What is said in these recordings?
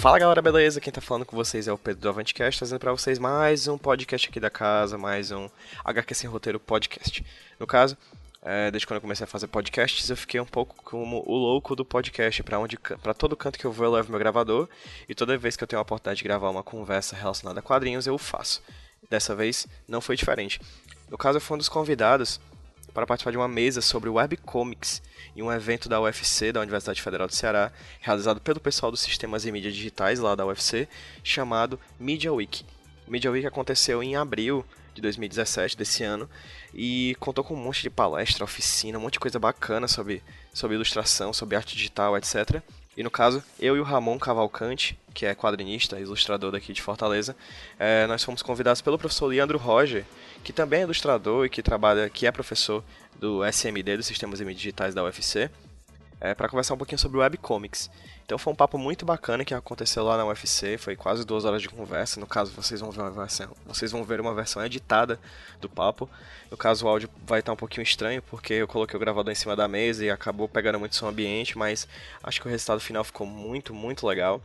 Fala galera, beleza? Quem tá falando com vocês é o Pedro do Avantcast, trazendo para vocês mais um podcast aqui da casa, mais um HQ Sem Roteiro podcast. No caso, é, desde quando eu comecei a fazer podcasts, eu fiquei um pouco como o louco do podcast, para onde para todo canto que eu vou eu levo meu gravador, e toda vez que eu tenho a oportunidade de gravar uma conversa relacionada a quadrinhos, eu faço. Dessa vez não foi diferente. No caso, eu fui um dos convidados para participar de uma mesa sobre webcomics em um evento da UFC, da Universidade Federal do Ceará, realizado pelo pessoal dos sistemas e mídias digitais lá da UFC, chamado Media Week. Media Week aconteceu em abril de 2017 desse ano e contou com um monte de palestra, oficina, um monte de coisa bacana sobre, sobre ilustração, sobre arte digital, etc. E no caso, eu e o Ramon Cavalcante, que é quadrinista, ilustrador daqui de Fortaleza, é, nós fomos convidados pelo professor Leandro Roger, que também é ilustrador e que trabalha, que é professor do SMD, dos Sistemas Digitais da UFC, é, para conversar um pouquinho sobre webcomics. Então foi um papo muito bacana que aconteceu lá na UFC, foi quase duas horas de conversa. No caso, vocês vão ver uma versão, vocês vão ver uma versão editada do papo. No caso, o áudio vai estar um pouquinho estranho porque eu coloquei o gravador em cima da mesa e acabou pegando muito som ambiente, mas acho que o resultado final ficou muito, muito legal.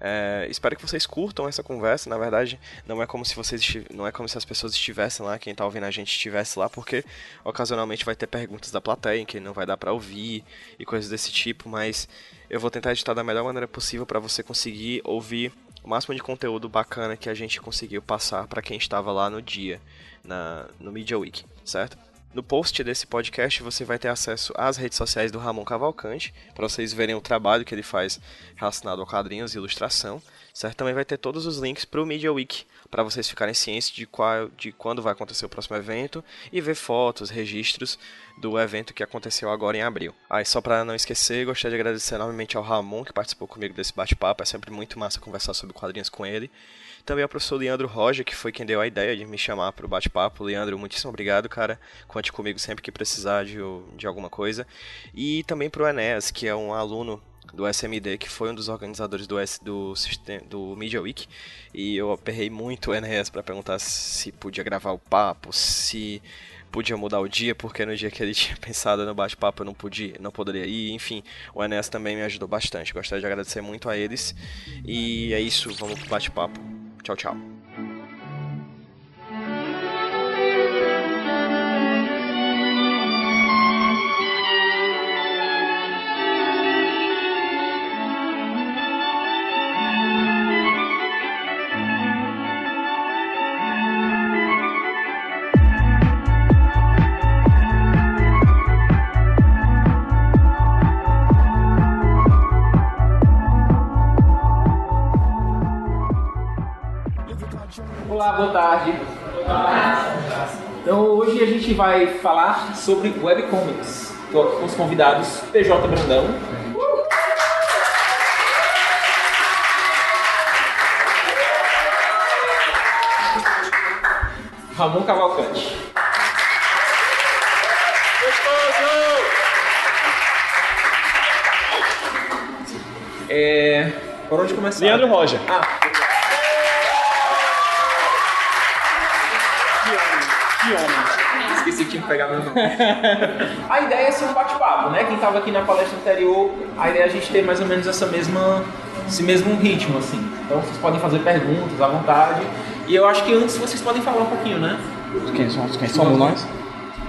É, espero que vocês curtam essa conversa. Na verdade, não é como se vocês não é como se as pessoas estivessem lá, quem está ouvindo a gente estivesse lá, porque ocasionalmente vai ter perguntas da plateia que não vai dar para ouvir e coisas desse tipo, mas eu vou tentar editar da melhor maneira possível para você conseguir ouvir o máximo de conteúdo bacana que a gente conseguiu passar para quem estava lá no dia, na, no Media Week, certo? No post desse podcast você vai ter acesso às redes sociais do Ramon Cavalcante, para vocês verem o trabalho que ele faz relacionado a quadrinhos e ilustração. Certo? Também vai ter todos os links para o Media Week, para vocês ficarem cientes de, qual, de quando vai acontecer o próximo evento e ver fotos, registros do evento que aconteceu agora em abril. Aí, ah, só para não esquecer, gostaria de agradecer enormemente ao Ramon, que participou comigo desse bate-papo. É sempre muito massa conversar sobre quadrinhos com ele. Também ao professor Leandro Roger, que foi quem deu a ideia de me chamar para o bate-papo. Leandro, muitíssimo obrigado, cara. Conte comigo sempre que precisar de, de alguma coisa. E também para o Enéas, que é um aluno do SMD, que foi um dos organizadores do, S, do, do Media Week. E eu aperrei muito o Enéas para perguntar se podia gravar o papo, se podia mudar o dia, porque no dia que ele tinha pensado no bate-papo eu não podia, não poderia ir. Enfim, o Enéas também me ajudou bastante. Gostaria de agradecer muito a eles. E é isso, vamos pro bate-papo. Tchau, tchau. Gente vai falar sobre webcomics. Estou aqui com os convidados PJ Brandão. Ramon Cavalcante. É... Por onde começar? Leandro Roger. Ah, pegar meu nome. a ideia é ser um bate-papo, né? Quem estava aqui na palestra anterior, a ideia é a gente ter mais ou menos essa mesma, esse mesmo ritmo, assim. Então vocês podem fazer perguntas à vontade. E eu acho que antes vocês podem falar um pouquinho, né? Quem somos, quem somos nós?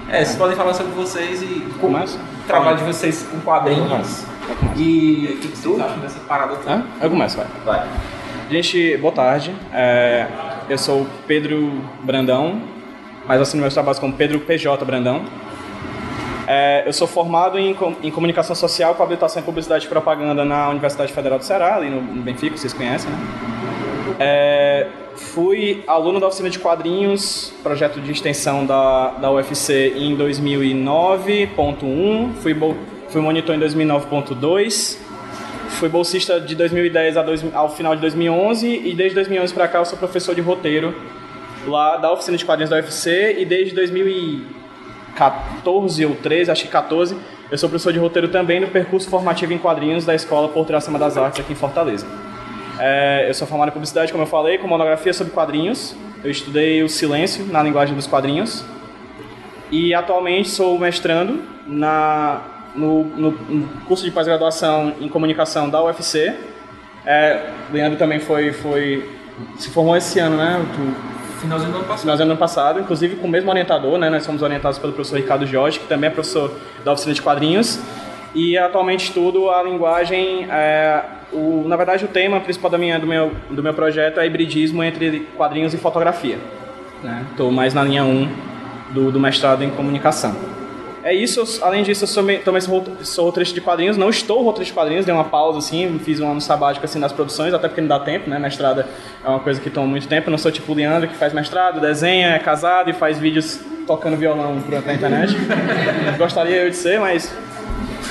É, vocês podem falar sobre vocês e Começa? o trabalho de vocês com quadrinhos. E o que vocês acham dessa parada? Hã? Eu começo, vai. Vai. Gente, boa tarde. É, eu sou Pedro Brandão, mas assino meus trabalhos como Pedro PJ Brandão. É, eu sou formado em, em, comunicação social com habilitação em publicidade e propaganda na Universidade Federal do Ceará, ali no, no Benfica, vocês conhecem, né? É, fui aluno da oficina de quadrinhos, projeto de extensão da, da UFC em 2009.1, fui, fui monitor em 2009.2, fui bolsista de 2010 dois, ao final de 2011 e desde 2011 para cá eu sou professor de roteiro lá da oficina de quadrinhos da UFC e desde 2014 ou 13, acho que 14, eu sou professor de roteiro também no percurso formativo em quadrinhos da Escola Porto Acima das Artes aqui em Fortaleza. É, eu sou formado em publicidade, como eu falei, com monografia sobre quadrinhos. Eu estudei o silêncio na linguagem dos quadrinhos. E atualmente sou mestrando na, no, no, no curso de pós-graduação em comunicação da UFC. É, Leandro também foi, foi se formou esse ano, né? Tu... Finalzinho do ano passado. Finalzinho do ano passado, inclusive com o mesmo orientador, né? Nós somos orientados pelo professor Ricardo Jorge, que também é professor da oficina de quadrinhos. E atualmente estudo a linguagem, é, o, na verdade o tema principal da minha, do, meu, do meu projeto é hibridismo entre quadrinhos e fotografia. Estou né? mais na linha 1 do, do mestrado em comunicação. É isso, além disso, eu sou, também sou, sou roteirista de quadrinhos, não estou roteirista de quadrinhos, dei uma pausa assim, fiz um ano sabático assim nas produções, até porque não dá tempo, né? Mestrada é uma coisa que toma muito tempo, eu não sou tipo o Leandro que faz mestrado, desenha, é casado e faz vídeos tocando violão pra internet. Gostaria eu de ser, mas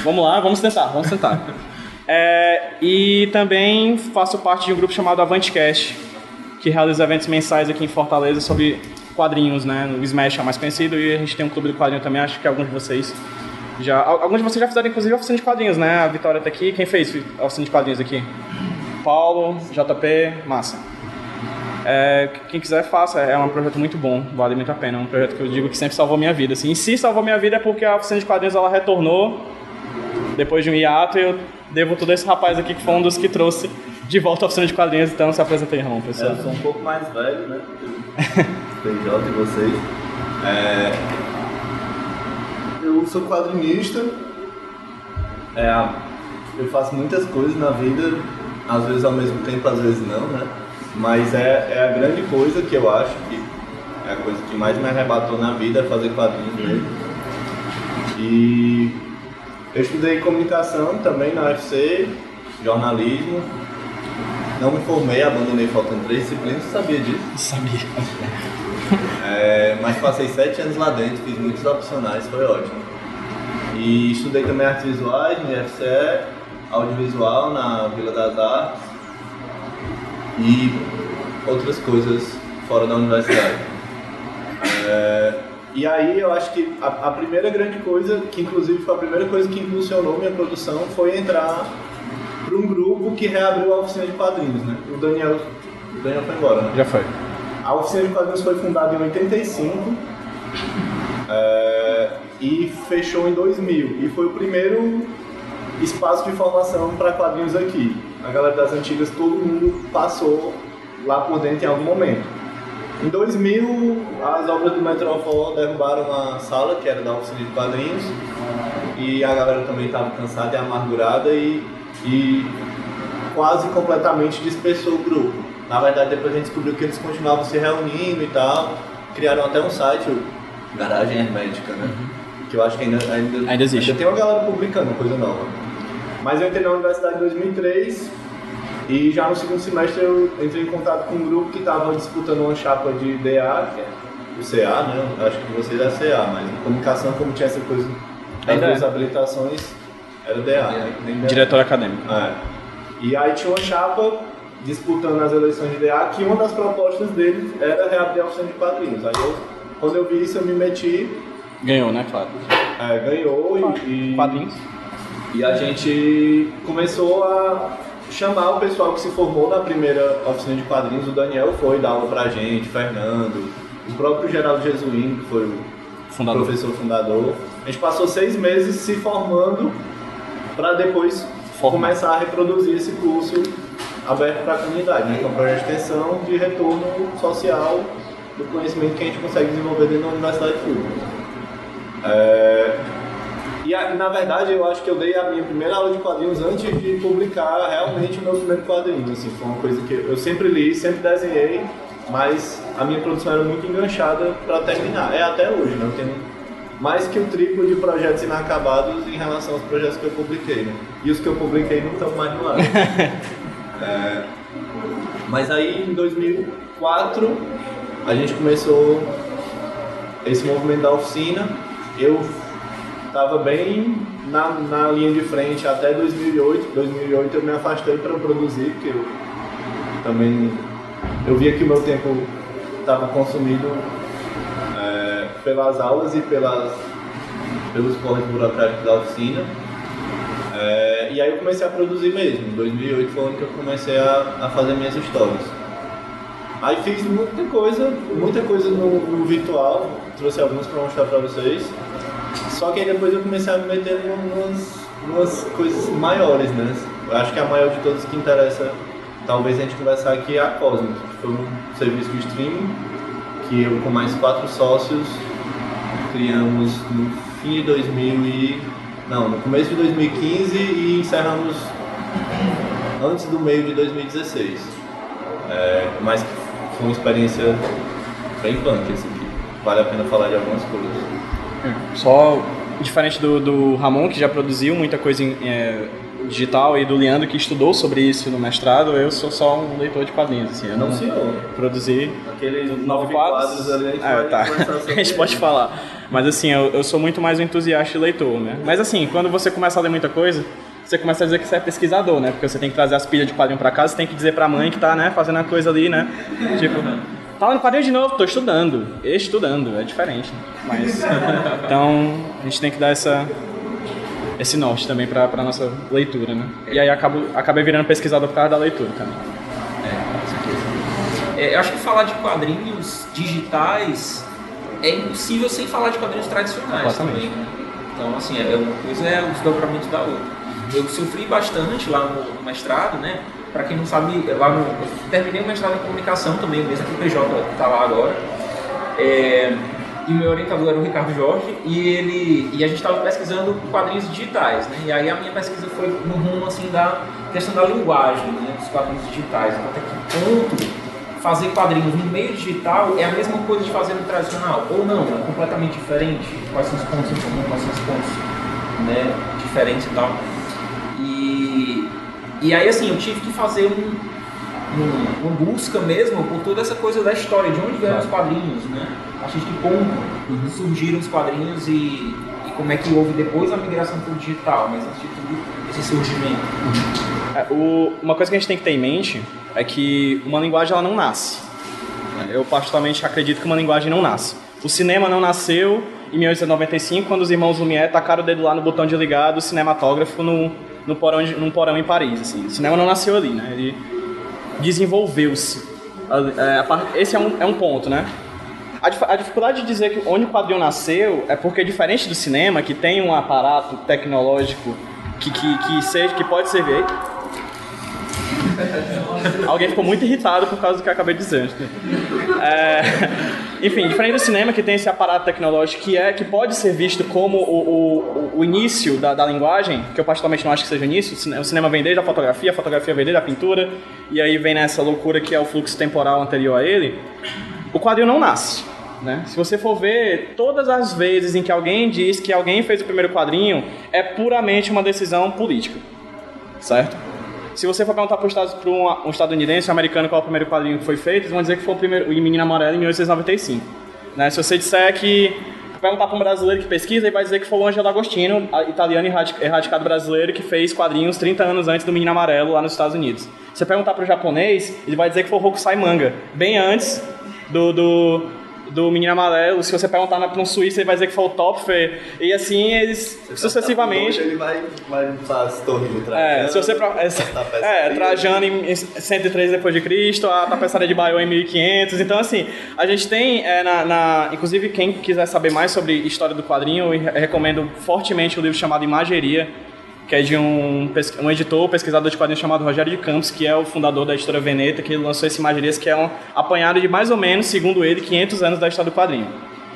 Vamos lá, vamos tentar, vamos tentar. É, e também faço parte de um grupo chamado Avantcast, que realiza eventos mensais aqui em Fortaleza sobre quadrinhos, né? O Smash é o mais conhecido e a gente tem um clube de quadrinho também, acho que alguns de vocês já... Alguns de vocês já fizeram, inclusive, a oficina de quadrinhos, né? A Vitória tá aqui. Quem fez a oficina de quadrinhos aqui? Paulo, JP, massa. É, quem quiser, faça. É um projeto muito bom, vale muito a pena. É um projeto que eu digo que sempre salvou minha vida. Assim. E se salvou minha vida é porque a oficina de quadrinhos ela retornou depois de um hiato, eu devo tudo a esse rapaz aqui que foi um dos que trouxe de volta a oficina de quadrinhos, então se apresenta aí, Ramon, pessoal. É, eu sou um pouco mais velho, né? PJ e vocês. É... Eu sou quadrinista. É, eu faço muitas coisas na vida, às vezes ao mesmo tempo, às vezes não, né? Mas é, é a grande coisa que eu acho que é a coisa que mais me arrebatou na vida, é fazer quadrinhos mesmo. E eu estudei comunicação também na UFC, jornalismo. Não me formei, abandonei faltando três disciplinas, você sabia disso? Sabia. É, mas passei sete anos lá dentro, fiz muitos opcionais, foi ótimo. E estudei também artes visuais no IFCE, audiovisual na Vila das Artes e outras coisas fora da universidade. É, e aí eu acho que a, a, primeira grande coisa, que inclusive foi a primeira coisa que impulsionou minha produção, foi entrar para um grupo que reabriu a oficina de quadrinhos, né? O Daniel, o Daniel foi embora, né? Já foi. A oficina de quadrinhos foi fundada em 85 é, e fechou em 2000. E foi o primeiro espaço de formação para quadrinhos aqui. A galera das antigas, todo mundo passou lá por dentro em algum momento. Em 2000, as obras do Metrofol derrubaram a sala, que era da oficina de quadrinhos, e a galera também estava cansada e amargurada e, e quase completamente dispersou o grupo. Na verdade, depois a gente descobriu que eles continuavam se reunindo e tal, criaram até um site, o Garagem Hermética, né? Uhum. Que eu acho que ainda, ainda, ainda existe. Ainda tem uma galera publicando coisa nova. Mas eu entrei na universidade em 2003 e já no segundo semestre eu entrei em contato com um grupo que estava disputando uma chapa de DA, que é o CA, né? Eu acho que vocês é CA, mas em comunicação, como tinha essa coisa das duas é. habilitações, era DA, né? Diretor acadêmico. É. E aí tinha uma chapa disputando as eleições de DA, que uma das propostas deles era reabrir a oficina de quadrinhos. Aí eu, quando eu vi isso, eu me meti. Ganhou, né, claro? É, ganhou e. Quadrinhos. E a gente começou a chamar o pessoal que se formou na primeira oficina de quadrinhos. O Daniel foi dar aula pra gente, Fernando, o próprio Geraldo Jesuíno, que foi o fundador. professor fundador. A gente passou seis meses se formando para depois Formar. começar a reproduzir esse curso aberto para a comunidade, né? que um projeto de extensão de retorno social do conhecimento que a gente consegue desenvolver dentro da universidade pública. É... E na verdade eu acho que eu dei a minha primeira aula de quadrinhos antes de publicar realmente o meu primeiro quadrinho. Assim, foi uma coisa que eu sempre li, sempre desenhei, mas a minha produção era muito enganchada para terminar. É até hoje, né? Eu tenho mais que o triplo de projetos inacabados em relação aos projetos que eu publiquei, né? E os que eu publiquei não estão mais no ar. é, mas aí em 2004 a gente começou esse movimento da oficina. Eu estava bem na, na linha de frente até 2008. 2008 eu me afastei para produzir, porque eu também eu via que o meu tempo estava consumido é, pelas aulas e pelas, pelos corres burocráticos da oficina. É, e aí eu comecei a produzir mesmo. Em 2008 foi onde eu comecei a, a fazer minhas histórias. Aí fiz muita coisa, muita coisa no, no virtual, trouxe alguns para mostrar para vocês. Só que aí depois eu comecei a me meter em umas, coisas maiores, né? Eu acho que a maior de todas que interessa, talvez a gente conversar aqui, é a Cosmic, que foi um serviço de streaming que eu com mais quatro sócios criamos no fim de 2000 e... não, no começo de 2015 e encerramos antes do meio de 2016. É, mas foi uma experiência bem punk aqui. Vale a pena falar de algumas coisas. Só diferente do, do Ramon, que já produziu muita coisa em, é, digital, e do Leandro, que estudou sobre isso no mestrado, eu sou só um leitor de quadrinhos. Assim, eu não, não senhor. produzi aqueles nove quadros, quadros ali, a gente, é, tá. a gente pode falar. Mas assim, eu, eu sou muito mais um entusiasta e leitor, né? Mas assim, quando você começa a ler muita coisa, você começa a dizer que você é pesquisador, né? Porque você tem que trazer as pilhas de quadrinho para casa, você tem que dizer para a mãe que tá, né, fazendo a coisa ali, né? Tipo, tá no quadrinho de novo, tô estudando. Estudando, é diferente. Né? Mas então, a gente tem que dar essa esse norte também para para nossa leitura, né? E aí acabo acabei virando pesquisador por causa da leitura também. É, com certeza. É, eu acho que falar de quadrinhos digitais é impossível sem falar de quadrinhos tradicionais Exatamente. também. Né? Então, assim, é uma coisa é o desdobramento da outra eu sofri bastante lá no, no mestrado, né? Para quem não sabe, lá no, eu terminei o mestrado em comunicação também, mesmo que o PJ está lá agora. É, e meu orientador era o Ricardo Jorge e ele e a gente estava pesquisando quadrinhos digitais, né? E aí a minha pesquisa foi no rumo assim da questão da linguagem, né, dos quadrinhos digitais. Então, até que ponto fazer quadrinhos no meio digital é a mesma coisa de fazer no tradicional ou não? É completamente diferente. Quais são os pontos em comum, quais são os pontos, né, diferentes e tal. E aí, assim, eu tive que fazer um, um, uma busca mesmo por toda essa coisa da história, de onde vieram os quadrinhos, né? A partir de que ponto uhum. surgiram os quadrinhos e, e, como é que houve depois a migração para o digital, mas antes de tudo, esse surgimento. Uhum. É, o, uma coisa que a gente tem que ter em mente é que uma linguagem ela não nasce. Eu particularmente acredito que uma linguagem não nasce. O cinema não nasceu em 1895, quando os irmãos Lumière tacaram o dedo lá no botão de ligar do cinematógrafo no, no porão, num porão em Paris. Assim. O cinema não nasceu ali, né? Ele desenvolveu-se. É, esse é um, é um ponto, né? A, a, dificuldade de dizer que onde o quadrinho nasceu é porque, diferente do cinema, que tem um aparato tecnológico que, que, que, seja, que pode servir. Alguém ficou muito irritado por causa do que eu acabei de dizer. É, enfim, diferente do cinema que tem esse aparato tecnológico que é que pode ser visto como o, o, o início da, da, linguagem, que eu particularmente não acho que seja o início. O cinema vem desde a fotografia, a fotografia vem desde a pintura, e aí vem nessa loucura que é o fluxo temporal anterior a ele. O quadrinho não nasce. Né? Se você for ver, todas as vezes em que alguém diz que alguém fez o primeiro quadrinho, é puramente uma decisão política. Certo? Se você for perguntar para um, estadunidense, um americano, qual o primeiro quadrinho que foi feito, eles vão dizer que foi o primeiro, o Menino Amarelo em 1895. Né? Se você disser que perguntar para um brasileiro que pesquisa, ele vai dizer que foi o Angelo Agostino, italiano erradicado brasileiro, que fez quadrinhos 30 anos antes do Menino Amarelo lá nos Estados Unidos. Se você perguntar para o japonês, ele vai dizer que foi o Hokusai Manga, bem antes do, do, do Menino Amarelo, se você perguntar para um suíço, ele vai dizer que foi o Topfer. E assim, eles sucessivamente. Hoje ele vai, vai torres de Trajano. É, se você. É, é, Trajano em 103 depois de Cristo, a tapeçaria de Baiô em 1500. Então, assim, a gente tem, é, na, na, inclusive, quem quiser saber mais sobre história do quadrinho, eu recomendo fortemente o livro chamado Imageria que é de um, um editor, pesquisador de quadrinhos chamado Rogério de Campos, que é o fundador da editora Veneta, que lançou esse Imagerias, que é um apanhado de mais ou menos, segundo ele, 500 anos da história do quadrinho.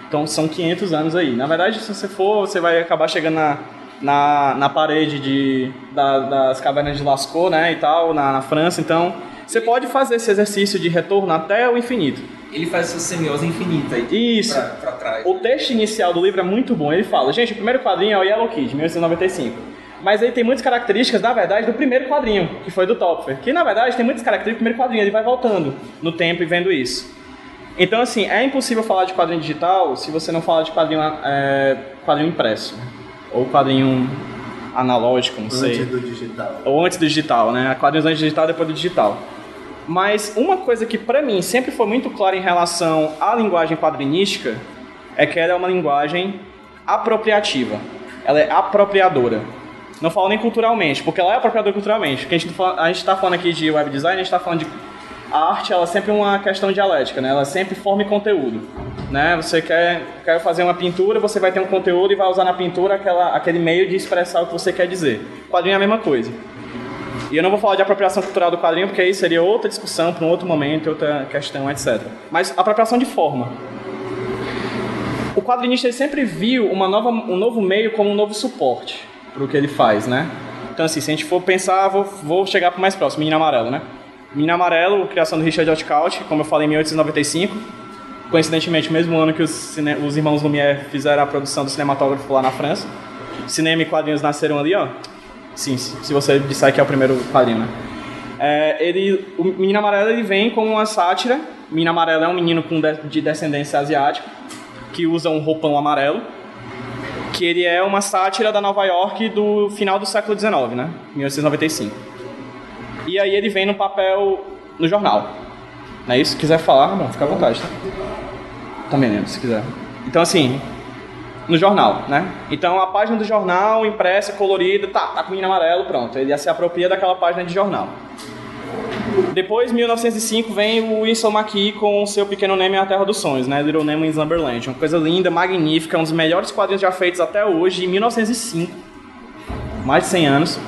Então são 500 anos aí. Na verdade, se você for, você vai acabar chegando na, na, na parede de, da, das cavernas de Lascaux, né, e tal, na, na França. Então, você pode fazer esse exercício de retorno até o infinito. ele faz essa semiose infinita aí. Isso. Pra, pra trás. O texto inicial do livro é muito bom. Ele fala, gente, o primeiro quadrinho é o Yellow Kid, 1995. Mas ele tem muitas características, na verdade, do primeiro quadrinho, que foi do Topfer. Que, na verdade, tem muitas características do primeiro quadrinho. Ele vai voltando no tempo e vendo isso. Então, assim, é impossível falar de quadrinho digital se você não falar de quadrinho, é, quadrinho impresso. Ou quadrinho analógico, não sei. Antes do digital. Ou antes do digital, né? Quadrinhos antes do digital, depois do digital. Mas uma coisa que pra mim sempre foi muito clara em relação à linguagem quadrinística é que ela é uma linguagem apropriativa. Ela é apropriadora. Não falo nem culturalmente, porque ela é apropriadora culturalmente. Porque a gente, tá falando aqui de web design, a gente tá falando de a arte ela é sempre uma questão dialética, né? Ela sempre forma e conteúdo, né? Você quer, quer fazer uma pintura, você vai ter um conteúdo e vai usar na pintura aquela, aquele meio de expressar o que você quer dizer. O quadrinho é a mesma coisa. E eu não vou falar de apropriação cultural do quadrinho, porque aí seria outra discussão para um outro momento, outra questão, etc. Mas apropriação de forma. O quadrinista sempre viu uma nova, um novo meio como um novo suporte para o que ele faz, né? Então, assim, se a gente for pensar, vou, vou chegar para o mais próximo, Menino Amarelo, né? Menino Amarelo, criação do Richard Outcault, como eu falei, em 1895. Coincidentemente, mesmo ano que os, os irmãos Lumière fizeram a produção do cinematógrafo lá na França. Cinema e quadrinhos nasceram ali, ó. Sim, se você disser que é o primeiro quadrinho, né? É, ele, o Menino Amarelo ele vem com uma sátira. Menino Amarelo é um menino de, de descendência asiática que usa um roupão amarelo. Que ele é uma sátira da Nova York do final do século XIX, né? 1895. E aí ele vem no papel no jornal. Não é isso? Se quiser falar, bom, fica à vontade, tá? Também lembro, se quiser. Então, assim, no jornal, né? Então, a página do jornal, impressa, colorida, tá, tá com o amarelo, pronto. Ele se apropria daquela página de jornal. Depois, 1905, vem o Winston McKee com o seu Pequeno Nemo e a Terra dos Sonhos, né? Little Nemo in Slumberland. Uma coisa linda, magnífica, um dos melhores quadrinhos já feitos até hoje, em 1905. Mais de 100 anos.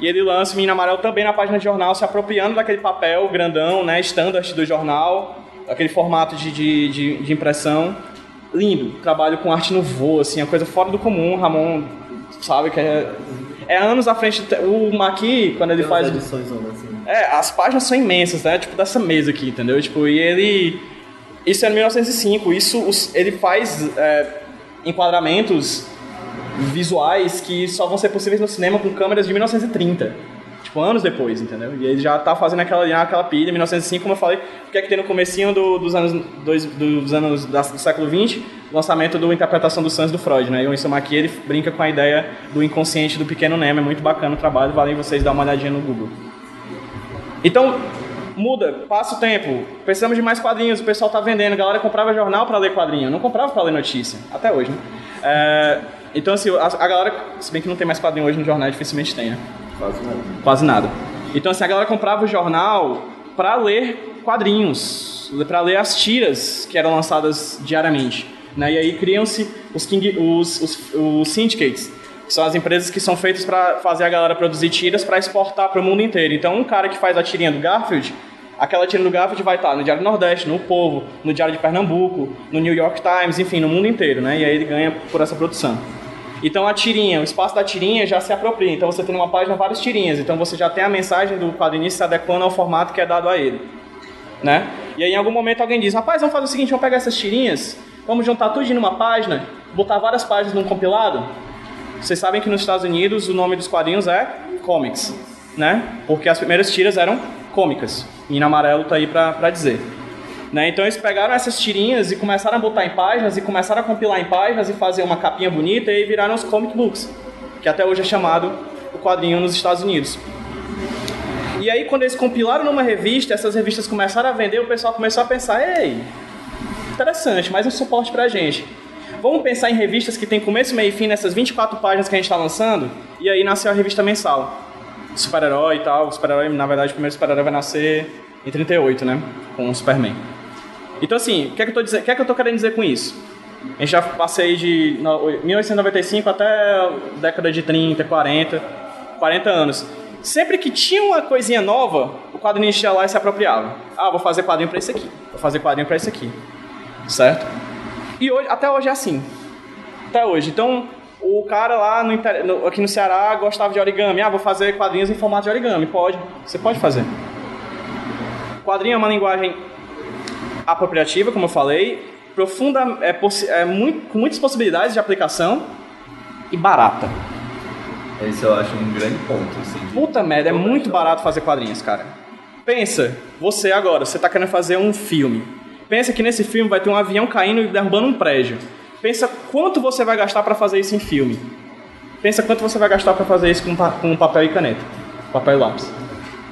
E ele lança o Menino Amarelo também na página de jornal, se apropriando daquele papel grandão, né, standard do jornal, aquele formato de, de, de, de impressão. Lindo, trabalho com arte no voo, assim, a coisa fora do comum. Ramon sabe que é, é anos à frente. O Maqui, quando ele Tem faz. edições assim. É, as páginas são imensas, né? Tipo dessa mesa aqui, entendeu? Tipo, e ele. Isso é em 1905. Isso ele faz é, enquadramentos visuais que só vão ser possíveis no cinema com câmeras de 1930. Tipo, anos depois, entendeu? E ele já tá fazendo aquela, aquela pilha, 1905, como eu falei, porque é que tem no comecinho do- dos anos, dois, dos anos da- do século XX, o lançamento do Interpretação dos Sonhos do Freud, né? E o Winston McKee, ele brinca com a ideia do inconsciente do pequeno Nemo, é muito bacana o trabalho, vale vocês dar uma olhadinha no Google. Então, muda, passa o tempo, precisamos de mais quadrinhos, o pessoal tá vendendo, a galera comprava jornal para ler quadrinho, não comprava para ler notícia, até hoje, né? É, então, assim, a, a galera, se bem que não tem mais quadrinho hoje no jornal, dificilmente tem, né? Quase nada. Quase nada. Então, assim, a galera comprava o jornal para ler quadrinhos, para ler as tiras que eram lançadas diariamente. Né? E aí criam-se os, King- os, os, os syndicates, são as empresas que são feitas para fazer a galera produzir tiras para exportar para o mundo inteiro. Então, um cara que faz a tirinha do Garfield, aquela tira do Garfield vai estar no Diário Nordeste, no Povo, no Diário de Pernambuco, no New York Times, enfim, no mundo inteiro, né? E aí ele ganha por essa produção. Então a tirinha, o espaço da tirinha já se apropria. Então você tem numa página várias tirinhas. Então você já tem a mensagem do quadrinista se adequando ao formato que é dado a ele. Né? E aí em algum momento alguém diz, rapaz, vamos fazer o seguinte, vamos pegar essas tirinhas, vamos juntar tudo numa página, botar várias páginas num compilado. Vocês sabem que nos Estados Unidos o nome dos quadrinhos é comics, né? Porque as primeiras tiras eram cômicas. E no amarelo tá aí pra dizer. Né? Então eles pegaram essas tirinhas e começaram a botar em páginas e começaram a compilar em páginas e fazer uma capinha bonita e viraram os comic books, que até hoje é chamado o quadrinho nos Estados Unidos. E aí quando eles compilaram numa revista, essas revistas começaram a vender, o pessoal começou a pensar, ei, interessante, mais um suporte pra gente. Vamos pensar em revistas que tem começo, meio e fim nessas 24 páginas que a gente está lançando? E aí nasceu a revista mensal. Super-herói e tal. Super-herói, na verdade, o primeiro super-herói vai nascer em 38, né? Com o Superman. Então, assim, o que é que dizer, que é que eu tô querendo dizer com isso? A gente já passei de no- 1895 até década de 30, 40, 40 anos. Sempre que tinha uma coisinha nova, o quadrinista ia lá e se apropriava. Ah, vou fazer quadrinho para esse aqui. Vou fazer quadrinho para esse aqui. Certo? E hoje, até hoje é assim. Até hoje. Então, o cara lá no, no- aqui no Ceará gostava de origami. Ah, vou fazer quadrinhos em formato de origami. Pode. Você pode fazer. Quadrinho é uma linguagem apropriativa, como eu falei, profunda, é, é muito, com muitas possibilidades de aplicação e barata. Esse eu acho um grande ponto. Assim. Puta merda, é muito barato fazer quadrinhos, cara. Pensa, você agora, você tá querendo fazer um filme. Pensa que nesse filme vai ter um avião caindo e derrubando um prédio. Pensa quanto você vai gastar para fazer isso em filme. Pensa quanto você vai gastar para fazer isso com, com papel e caneta. Papel e lápis.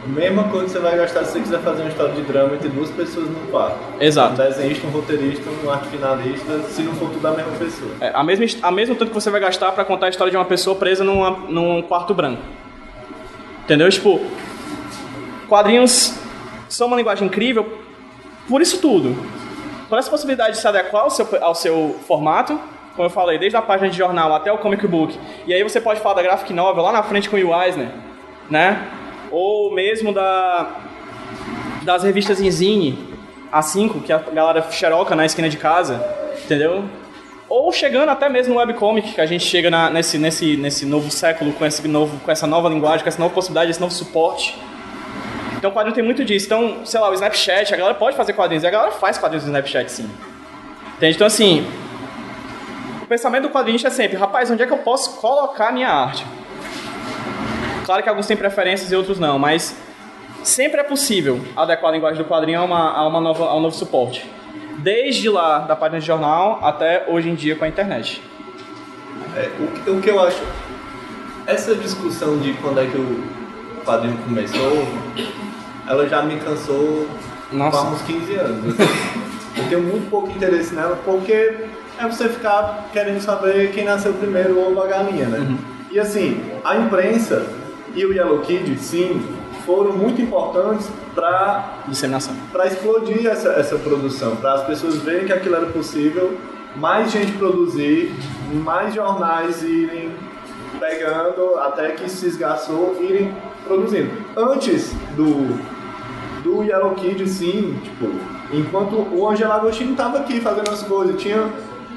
Mesma coisa que você vai gastar se você quiser fazer uma história de drama entre duas pessoas no quarto. Exato. Um desenhista, um roteirista, um arte finalista, se não for tudo a mesma pessoa. É, a, mesma, a mesma tanto que você vai gastar para contar a história de uma pessoa presa numa, num quarto branco. Entendeu? Tipo, quadrinhos são uma linguagem incrível por isso tudo. Por essa possibilidade de se adequar ao seu, ao seu formato, como eu falei, desde a página de jornal até o comic book. E aí você pode falar da graphic novel lá na frente com o Eisner, né? ou mesmo da, das revistas em zine, A5, que a galera xeroca na esquina de casa, entendeu? Ou chegando até mesmo no webcomic, que a gente chega na, nesse, nesse, nesse novo século com, esse novo, com essa nova linguagem, com essa nova possibilidade, esse novo suporte. Então o quadrinho tem muito disso. Então, sei lá, o Snapchat, a galera pode fazer quadrinhos, e a galera faz quadrinhos no Snapchat, sim. Entende? Então, assim, o pensamento do quadrinista é sempre, rapaz, onde é que eu posso colocar minha arte? Claro que alguns têm preferências e outros não, mas sempre é possível adequar a linguagem do quadrinho a, uma, a, uma nova, a um novo suporte. Desde lá da página de jornal até hoje em dia com a internet. É, o, o que eu acho. Essa discussão de quando é que o quadrinho começou, ela já me cansou Nossa. há uns 15 anos. Eu tenho muito pouco interesse nela porque é você ficar querendo saber quem nasceu primeiro ou a galinha, né? Uhum. E assim, a imprensa e o Yellow Kid, sim, foram muito importantes para disseminação, para explodir essa, essa produção, para as pessoas verem que aquilo era possível, mais gente produzir, mais jornais irem pegando até que se esgaçou irem produzindo. Antes do do Yellow Kid, sim, tipo, enquanto o Angelo Agostinho estava aqui fazendo as coisas, tinha,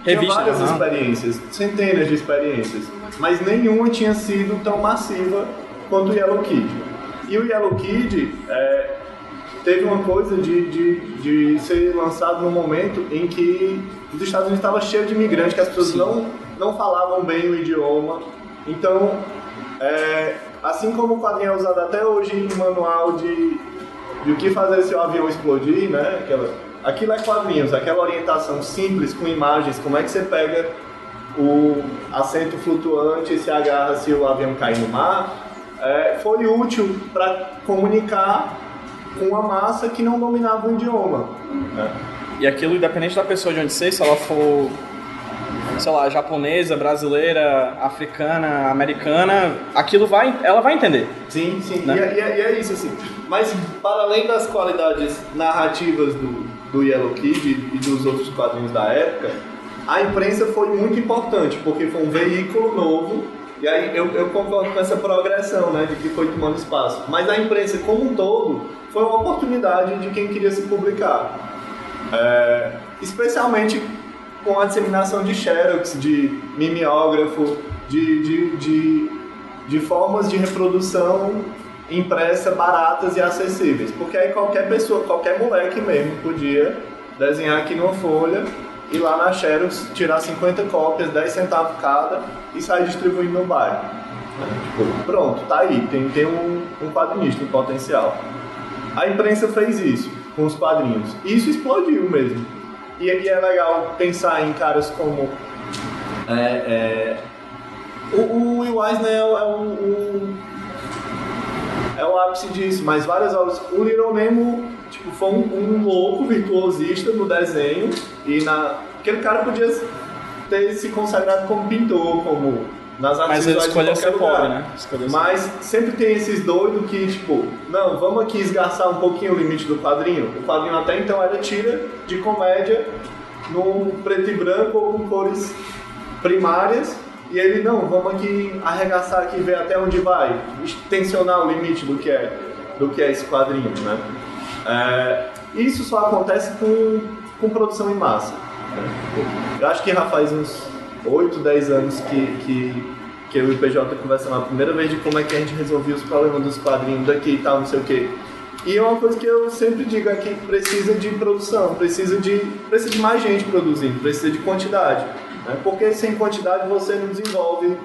tinha várias não. experiências, centenas de experiências, mas nenhuma tinha sido tão massiva quanto o Yellow Kid. E o Yellow Kid é, teve uma coisa de, de, de ser lançado no momento em que os Estados Unidos estavam cheios de imigrantes, que as pessoas não, não falavam bem o idioma. Então, é, assim como o quadrinho é usado até hoje em manual de, de o que fazer se o avião explodir, né? Aquela, aquilo é quadrinhos, aquela orientação simples com imagens, como é que você pega o assento flutuante e se agarra se o avião cair no mar, é, foi útil para comunicar com uma massa que não dominava o idioma. Né? E aquilo, independente da pessoa de onde ser, se ela for, sei lá, japonesa, brasileira, africana, americana, aquilo vai, ela vai entender. Sim, sim. Né? E, é, e, é, é, isso, assim. Mas, para além das qualidades narrativas do, do Yellow Kid e dos outros quadrinhos da época, a imprensa foi muito importante, porque foi um veículo novo e aí eu, eu concordo com essa progressão, né, de que foi tomando espaço. Mas a imprensa como um todo foi uma oportunidade de quem queria se publicar. É, especialmente com a disseminação de xerox, de mimeógrafo, de, de, de, de formas de reprodução impressa baratas e acessíveis. Porque aí qualquer pessoa, qualquer moleque mesmo podia desenhar aqui numa folha ir lá na Xerox, tirar 50 cópias, 10 centavos cada e sair distribuindo no bairro. Pronto, tá aí, tem, tem um, um quadrinista em potencial. A imprensa fez isso com os quadrinhos. Isso explodiu mesmo. E, e é legal pensar em caras como. É, é, o, o Will Eisner é, o, é o, é o ápice disso, mas várias obras. O Little Nemo tipo, foi um, um, louco virtuosista no desenho e na. Aquele cara podia ter se consagrado como pintor, como nas artes Mas ele escolheu ser pobre, né? Escolheu Mas ser. sempre tem esses doidos que, tipo, não, vamos aqui esgarçar um pouquinho o limite do quadrinho. O quadrinho até então era tira de comédia no preto e branco ou com cores primárias. E ele, não, vamos aqui arregaçar aqui, ver até onde vai, tensionar o limite do que é, do que é esse quadrinho, né? É, isso só acontece com, com produção em massa. Né? Eu acho que uns 8, 10 anos que, que, que eu e o PJ conversamos a primeira vez de como é que a gente resolvia os problemas dos quadrinhos daqui e tal, não sei o que. E é uma coisa que eu sempre digo que precisa de produção, precisa de, precisa de mais gente produzindo, precisa de quantidade. Né? Porque sem quantidade você não desenvolve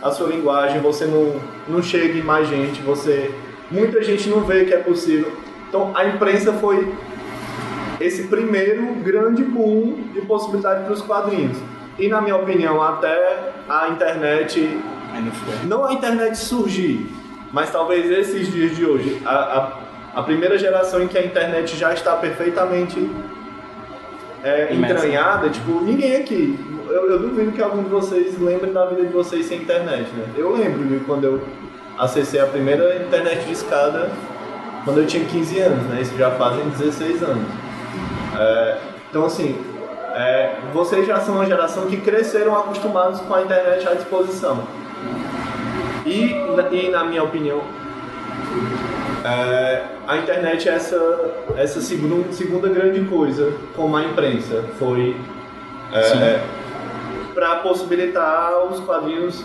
a sua linguagem, você não, não chega em mais gente, você muita gente não vê que é possível. Então a imprensa foi esse primeiro grande boom de possibilidade para os quadrinhos. E na minha opinião, até a internet. Não a internet surgir, mas talvez esses dias de hoje, a, a, a primeira geração em que a internet já está perfeitamente é, entranhada, tipo, ninguém aqui. Eu, eu, duvido que algum de vocês lembre da vida de vocês sem internet, né? Eu lembro de quando eu acessei a primeira internet de escada quando eu tinha 15 anos, né? Isso já fazem 16 anos. É, então, assim, é, vocês já são uma geração que cresceram acostumados com a internet à disposição. E, e na minha opinião, é, a internet é essa, essa segunda, segunda grande coisa, como a imprensa, foi é, para possibilitar os quadrinhos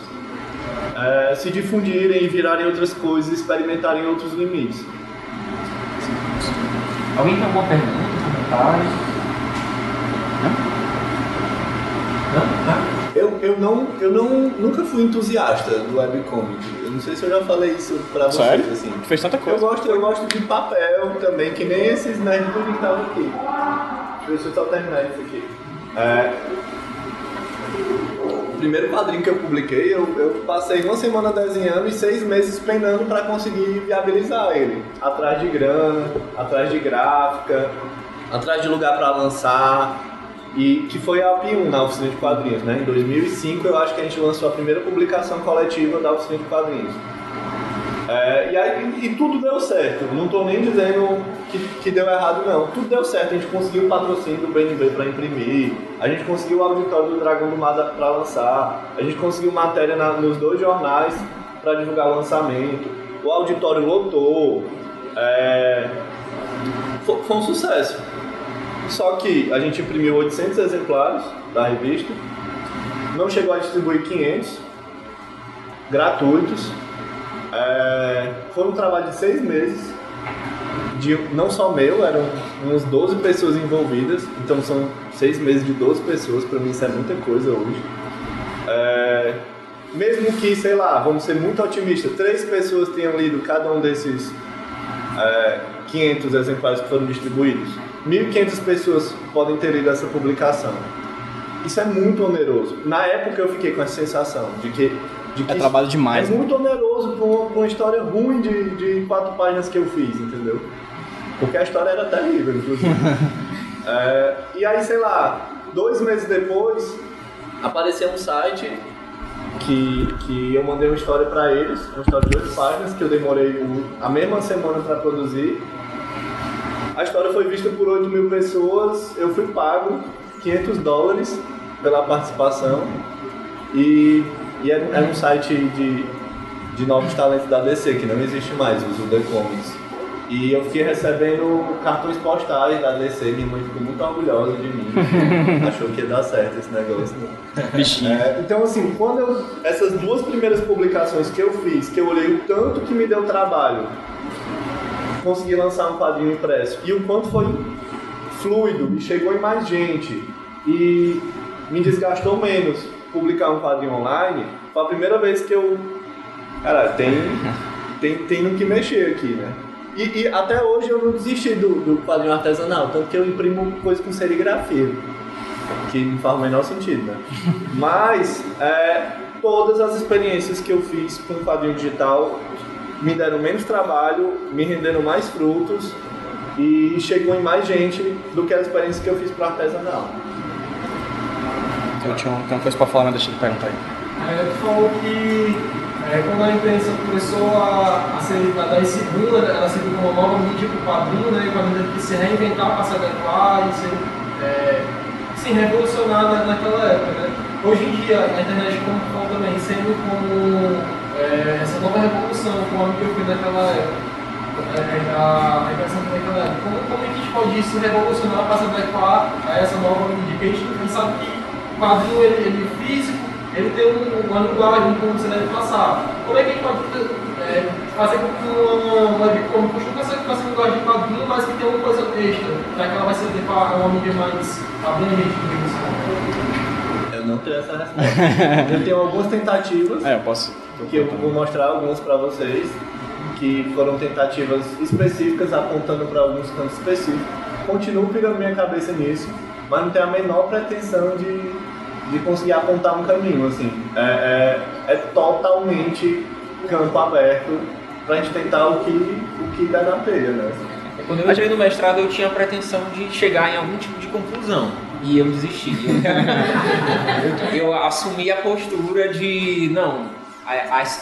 é, se difundirem e virarem outras coisas, experimentarem outros limites. Alguém tem alguma pergunta, comentário? Eu, eu, não, eu não, nunca fui entusiasta do webcomic. Eu não sei se eu já falei isso pra vocês. Sério? Assim. Fez tanta coisa. Eu gosto, eu gosto de papel também, que nem esses nerds que estavam aqui. Deixa eu só terminar isso aqui. É, o primeiro quadrinho que eu publiquei, eu, eu passei uma semana desenhando e seis meses penando para conseguir viabilizar ele. Atrás de grana, atrás de gráfica, atrás de lugar para lançar, e que foi a AP1 na oficina de quadrinhos, né? Em 2005 eu acho que a gente lançou a primeira publicação coletiva da oficina de quadrinhos. É, e, aí, e tudo deu certo, não estou nem dizendo que, que, deu errado não, tudo deu certo, a gente conseguiu o patrocínio do BNB para imprimir, a gente conseguiu o auditório do Dragão do Mar para lançar, a gente conseguiu matéria na, nos dois jornais para divulgar o lançamento, o auditório lotou, é, foi, foi um sucesso. Só que a gente imprimiu 800 exemplares da revista, não chegou a distribuir 500, gratuitos. É, foi um trabalho de seis meses, de, não só meu, eram umas 12 pessoas envolvidas, então são seis meses de 12 pessoas, para mim isso é muita coisa hoje. É, mesmo que, sei lá, vamos ser muito otimistas, três pessoas tenham lido cada um desses é, 500 exemplares que foram distribuídos, 1.500 pessoas podem ter lido essa publicação. Isso é muito oneroso. Na época eu fiquei com essa sensação de que. De que é trabalho demais. É né? muito oneroso com uma, uma, história ruim de, de quatro páginas que eu fiz, entendeu? Porque a história era terrível, inclusive. é, e aí, sei lá, dois meses depois, apareceu um site que, que eu mandei uma história para eles, uma história de oito páginas, que eu demorei a mesma semana para produzir. A história foi vista por 8 mil pessoas, eu fui pago 500 dólares pela participação e, e era, era um site de, de novos talentos da DC, que não existe mais, o The Comics. E eu fiquei recebendo cartões postais da DC, minha mãe ficou muito orgulhosa de mim. Achou que ia dar certo esse negócio. Bichinho. É, então, assim, quando eu. Essas duas primeiras publicações que eu fiz, que eu olhei o tanto que me deu trabalho conseguir lançar um quadrinho impresso. E o quanto foi fluido e chegou em mais gente e me desgastou menos publicar um quadrinho online, foi a primeira vez que eu. Cara, tem, tem, tem no que mexer aqui, né? E, e até hoje eu não desisti do, do quadrinho artesanal, tanto que eu imprimo coisa com serigrafia, que não faz o menor sentido, né? Mas é, todas as experiências que eu fiz com quadrinho digital me deram menos trabalho, me renderam mais frutos e chegou em mais gente do que a experiência que eu fiz para artesanal. Eu tinha uma coisa para falar, mas deixa eu perguntar aí. É, tu falou que é, quando a imprensa começou a, a, ser, a dar esse boom, ela se viu como uma nova mídia para o quadrinho, né, e o quadrinho teve que se reinventar para se adequar e ser, é, se revolucionar naquela época. Né? Hoje em dia, a internet, como tu falou também, sendo como é, essa nova revolução econômica que eu fui naquela época. É, a, a época. Como, como é que a gente pode se revolucionar para se adequar a essa nova mídia? Porque a gente, sabe que o quadrinho ele, ele é físico, ele tem um, uma linguagem como você deve passar. Como é que a gente pode é, fazer com que uma webcomic continue com essa, com essa linguagem de quadrinho, mas que tem uma coisa extra, já que ela vai ser para uma mídia mais abrangente, digamos assim. Eu não tenho essa resposta. eu tenho algumas tentativas. É, eu posso. que eu vou mostrar algumas para vocês, que foram tentativas específicas apontando para alguns cantos específicos. Continuo pegando minha cabeça nisso, mas não tenho a menor pretensão de, de conseguir apontar um caminho, assim. É, é, é totalmente campo aberto pra gente tentar o que, o que dá na telha, né? Quando eu entrei no mestrado, eu tinha a pretensão de chegar em algum tipo de conclusão. E eu desisti. eu, eu assumi a postura de, não,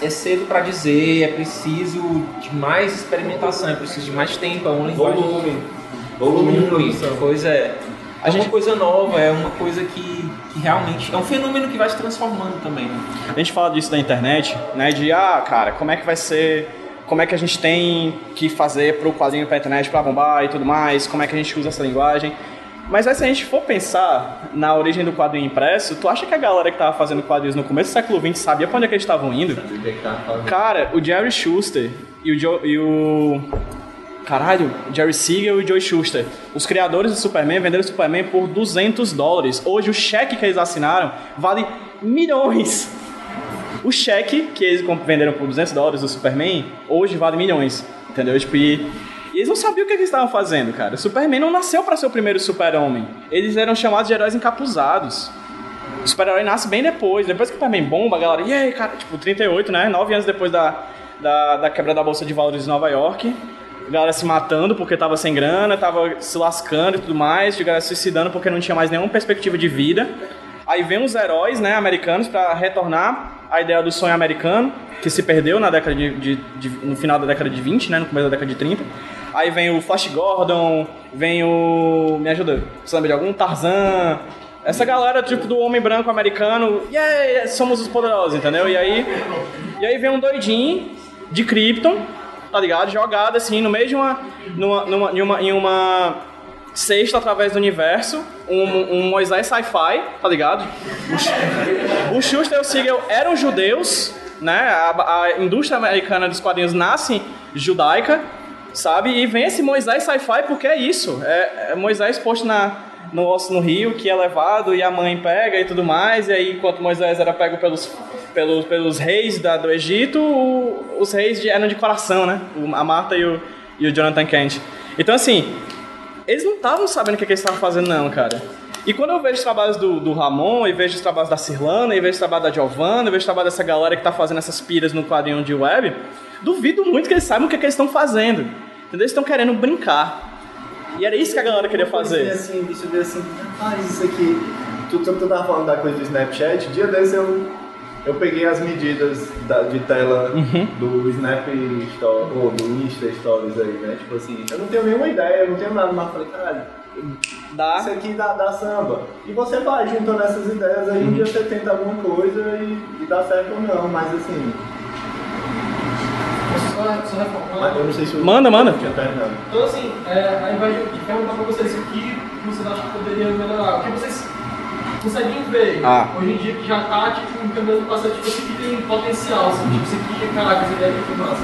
é cedo para dizer, é preciso de mais experimentação, é preciso de mais tempo, é uma linguagem... Volume. Volume produção. Pois é. É uma coisa nova, é uma coisa que, que realmente é um fenômeno que vai se transformando também. Né? A gente fala disso na internet, né? De ah, cara, como é que vai ser como é que a gente tem que fazer para o quadrinho para a internet para bombar e tudo mais, como é que a gente usa essa linguagem. Mas aí, se a gente for pensar na origem do quadrinho impresso, tu acha que a galera que tava fazendo quadrinhos no começo do século XX sabia para onde é que eles estavam indo? Cara, o Jerry Schuster e o, Joe, e o Caralho, Jerry Siegel e Joe Schuster. Os criadores do Superman venderam o Superman por 200 dólares. Hoje o cheque que eles assinaram vale milhões. O cheque que eles venderam por 200 dólares do Superman, hoje vale milhões. Entendeu? Tipo, e, e eles não sabiam o que eles estavam fazendo, cara. Superman não nasceu para ser o primeiro super-homem. Eles eram chamados de heróis encapuzados. O super-herói nasce bem depois. Depois que o Superman bomba, a galera... E aí, cara? Tipo, 38, né? Nove anos depois da, da, da quebra da Bolsa de Valores de Nova York a galera se matando porque tava sem grana, tava se lascando e tudo mais, a galera se suicidando porque não tinha mais nenhuma perspectiva de vida. Aí vem os heróis, né, americanos para retornar a ideia do sonho americano, que se perdeu na década de, de, de, no final da década de 20, né, no começo da década de 30. Aí vem o Flash Gordon, vem o... me ajuda, você lembra de algum? Tarzan, essa galera, tipo, do homem branco americano, e yeah, somos os poderosos, entendeu? E aí, e aí vem um doidinho de Krypton, tá ligado? Jogado assim no meio de uma. Numa, numa, em, uma, em uma cesta através do universo, um, um Moisés sci-fi, tá ligado? O Schuster e o Siegel eram judeus, né? A, a indústria americana dos quadrinhos nasce judaica, sabe? E esse Moisés sci-fi porque é isso. É, é Moisés posto na, no osso no rio, que é levado e a mãe pega e tudo mais, e aí enquanto Moisés era pego pelos pelos, pelos reis da, do Egito, o, os reis de, eram de coração, né? O, a Marta e o, e o Jonathan Kent. Então, assim, eles não estavam sabendo o que, que eles estavam fazendo, não, cara. E quando eu vejo os trabalhos do, do Ramon, e vejo os trabalhos da Cirlana, e vejo os trabalhos da Giovanna, e vejo os trabalhos dessa galera que tá fazendo essas piras no quadrinho de web, duvido muito que eles saibam o que, que eles estão fazendo. Entendeu? Eles estão querendo brincar. E era isso que a galera queria fazer. Assim, deixa eu ver assim, rapaz, isso aqui. Tu, tu, tu tava falando da coisa do Snapchat, dia desse eu eu peguei as medidas da, de tela uhum. do Snap Story, ou do Insta Stories aí, né? Tipo assim, eu não tenho nenhuma ideia, eu não tenho nada, mas falei, caralho, dá. isso aqui dá, dá samba. E você vai juntando essas ideias aí, uhum. um dia você tenta alguma coisa e, e dá certo ou não, mas assim. Mas eu não sei se eu manda, manda. Tinha terminado. Então assim, é, ao invés de perguntar pra vocês o que vocês acham que poderia melhorar, o que vocês conseguem ver. Ah. Hoje em dia que já tá, tipo, caminhando para tipo, isso aqui tem potencial, assim, tipo, isso aqui, caraca, essa ideia aqui massa.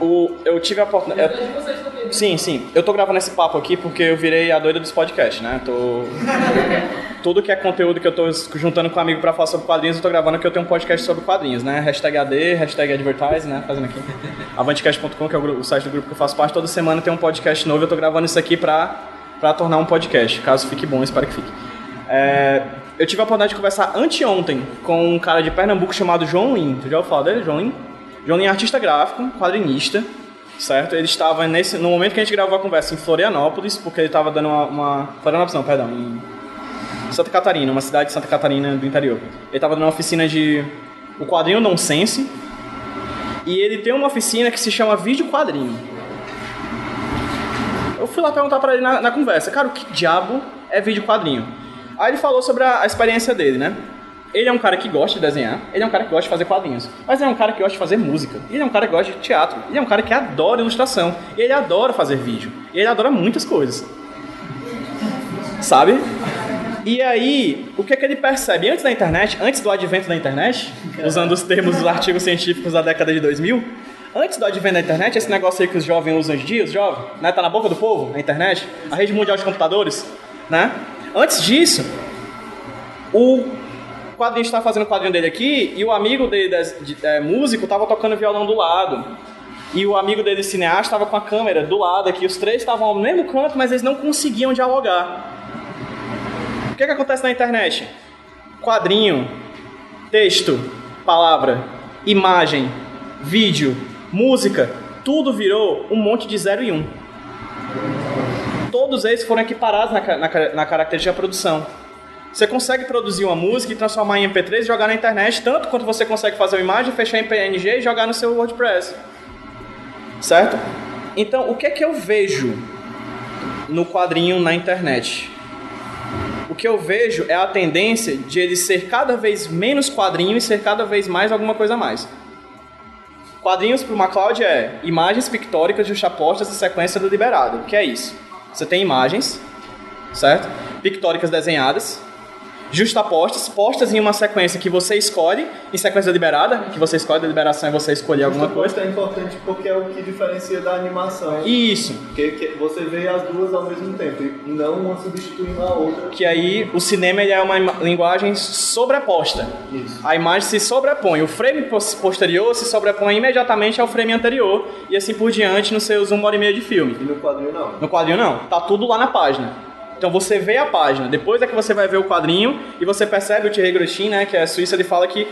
O, eu tive a oportunidade. Eu... Sim, sim. Eu tô gravando esse papo aqui porque eu virei a doida dos podcasts, né? Tô. Tudo que é conteúdo que eu tô juntando com um amigo pra falar sobre quadrinhos, eu tô gravando que eu tenho um podcast sobre quadrinhos, né? Hashtag AD, hashtag Advertise, né? Fazendo aqui. Avantcast.com, que é o, site do grupo que eu faço parte, toda semana tem um podcast novo. Eu tô gravando isso aqui pra, pra tornar um podcast. Caso fique bom, espero que fique. É, eu tive a oportunidade de conversar anteontem com um cara de Pernambuco chamado João Lin. Tu já ouviu falar dele, João Lin? João Lin é artista gráfico, quadrinista, certo? Ele estava nesse, no momento que a gente gravou a conversa em Florianópolis, porque ele estava dando uma, uma... Florianópolis não, perdão, em Santa Catarina, uma cidade de Santa Catarina do interior. Ele estava dando uma oficina de o quadrinho nonsense, e ele tem uma oficina que se chama Vídeo Quadrinho. Eu fui lá perguntar para ele na, na conversa, cara, o que diabo é vídeo quadrinho? Aí ele falou sobre a, a experiência dele, né? Ele é um cara que gosta de desenhar, ele é um cara que gosta de fazer quadrinhos, mas ele é um cara que gosta de fazer música, ele é um cara que gosta de teatro, ele é um cara que adora ilustração, ele adora fazer vídeo, ele adora muitas coisas. Sabe? E aí, o que é que ele percebe? Antes da internet, antes do advento da internet, usando os termos dos artigos científicos da década de 2000, Antes do advento da internet, esse negócio aí que os jovens usam hoje em dia, os jovens, né? Tá na boca do povo, a internet, a rede mundial de computadores, né? Antes disso, o quadrinho estava fazendo o quadrinho dele aqui e o amigo dele, de, de, é, músico, estava tocando violão do lado. E o amigo dele, cineasta, estava com a câmera do lado aqui. Os três estavam ao mesmo canto, mas eles não conseguiam dialogar. Que, que acontece na internet? Quadrinho, texto, palavra, imagem, vídeo, música, tudo virou um monte de 0 e 1. Um. Todos eles foram equiparados na, na, na característica da produção. Você consegue produzir uma música e transformar em MP3 e jogar na internet, tanto quanto você consegue fazer uma imagem, fechar em PNG e jogar no seu WordPress. Certo? Então, o que é que eu vejo no quadrinho na internet? O que eu vejo é a tendência de ele ser cada vez menos quadrinho e ser cada vez mais alguma coisa a mais. Quadrinhos para o MacLeod é imagens pictóricas justapostas e sequência do liberado. O que é isso? Você tem imagens, certo? Pictóricas desenhadas, justapostas, postas em uma sequência que você escolhe, em sequência liberada, que você escolhe da liberação e você escolher alguma coisa. é importante porque é o que diferencia da animação. Isso. Porque você vê as duas ao mesmo tempo e não uma substituindo a outra. Que aí o cinema ele é uma linguagem sobreposta. Isso. A imagem se sobrepõe, o frame posterior se sobrepõe imediatamente ao frame anterior e assim por diante nos seus uma hora e meia de filme. E no quadrinho não. No quadrinho não, tá tudo lá na página. Então você vê a página, depois é que você vai ver o quadrinho e você percebe o Thierry Grostin, né, que é a Suíça, ele fala que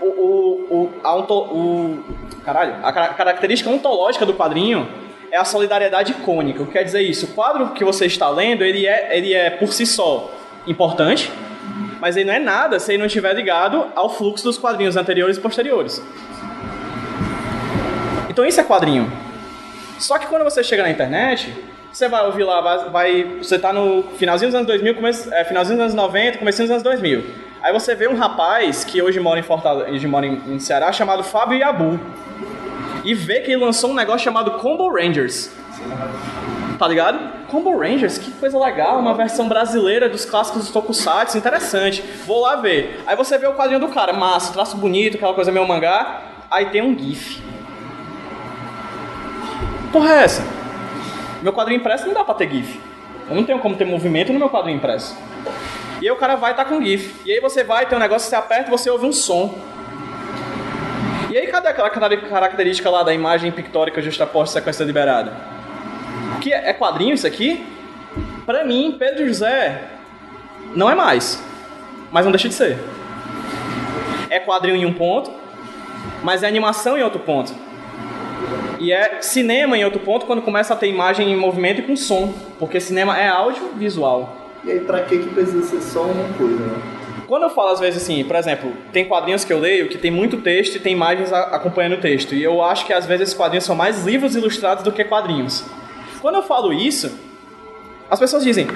o, o, o, o, caralho, a característica ontológica do quadrinho é a solidariedade icônica. O que quer dizer isso? O quadro que você está lendo, ele é, ele é por si só importante, mas ele não é nada se ele não estiver ligado ao fluxo dos quadrinhos anteriores e posteriores. Então isso é quadrinho. Só que quando você chega na internet, você vai ouvir lá, vai, vai você tá no finalzinho dos anos 2000, come, é, finalzinho dos anos 90, comecinho dos anos 2000. Aí você vê um rapaz que hoje mora em Fortaleza, hoje mora em, em Ceará, chamado Fábio Yabu. E vê que ele lançou um negócio chamado Combo Rangers. Tá ligado? Combo Rangers, que coisa legal, uma versão brasileira dos clássicos dos tokusatsu, interessante. Vou lá ver. Aí você vê o quadrinho do cara, massa, traço bonito, aquela coisa meio mangá. Aí tem um GIF. Porra é essa? Meu quadrinho impresso não dá pra ter GIF. Eu não tenho como ter movimento no meu quadrinho impresso. E aí o cara vai tá com GIF. E aí você vai, tem um negócio, você aperta e você ouve um som. E aí cadê aquela característica lá da imagem pictórica justaposta sequência liberada? Que é quadrinho isso aqui? Pra mim, Pedro José não é mais. Mas não deixa de ser. É quadrinho em um ponto, mas é animação em outro ponto. E é cinema em outro ponto quando começa a ter imagem em movimento e com som, porque cinema é áudio visual. E aí pra que que precisa ser só uma coisa, né? Quando eu falo às vezes assim, por exemplo, tem quadrinhos que eu leio que tem muito texto e tem imagens acompanhando o texto, e eu acho que às vezes esses quadrinhos são mais livros ilustrados do que quadrinhos. Quando eu falo isso, as pessoas dizem: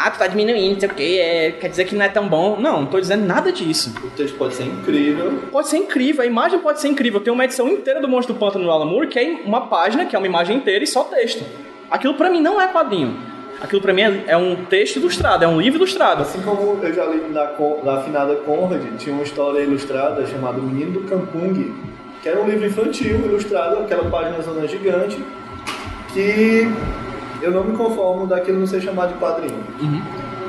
ah, tu tá diminuindo, não sei o que, é, quer dizer que não é tão bom. Não, não tô dizendo nada disso. O texto pode ser incrível. Pode ser incrível, a imagem pode ser incrível. Tem uma edição inteira do Monstro do Pântano do Alan Moore que é uma página, que é uma imagem inteira e só texto. Aquilo pra mim não é quadrinho. Aquilo pra mim é, é um texto ilustrado, é um livro ilustrado. Assim como eu já li da, da afinada Conrad, tinha uma história ilustrada chamada O Menino do Campung, que era um livro infantil ilustrado, aquela página zona gigante, que eu não me conformo daquilo não ser chamado de quadrinho. Uhum.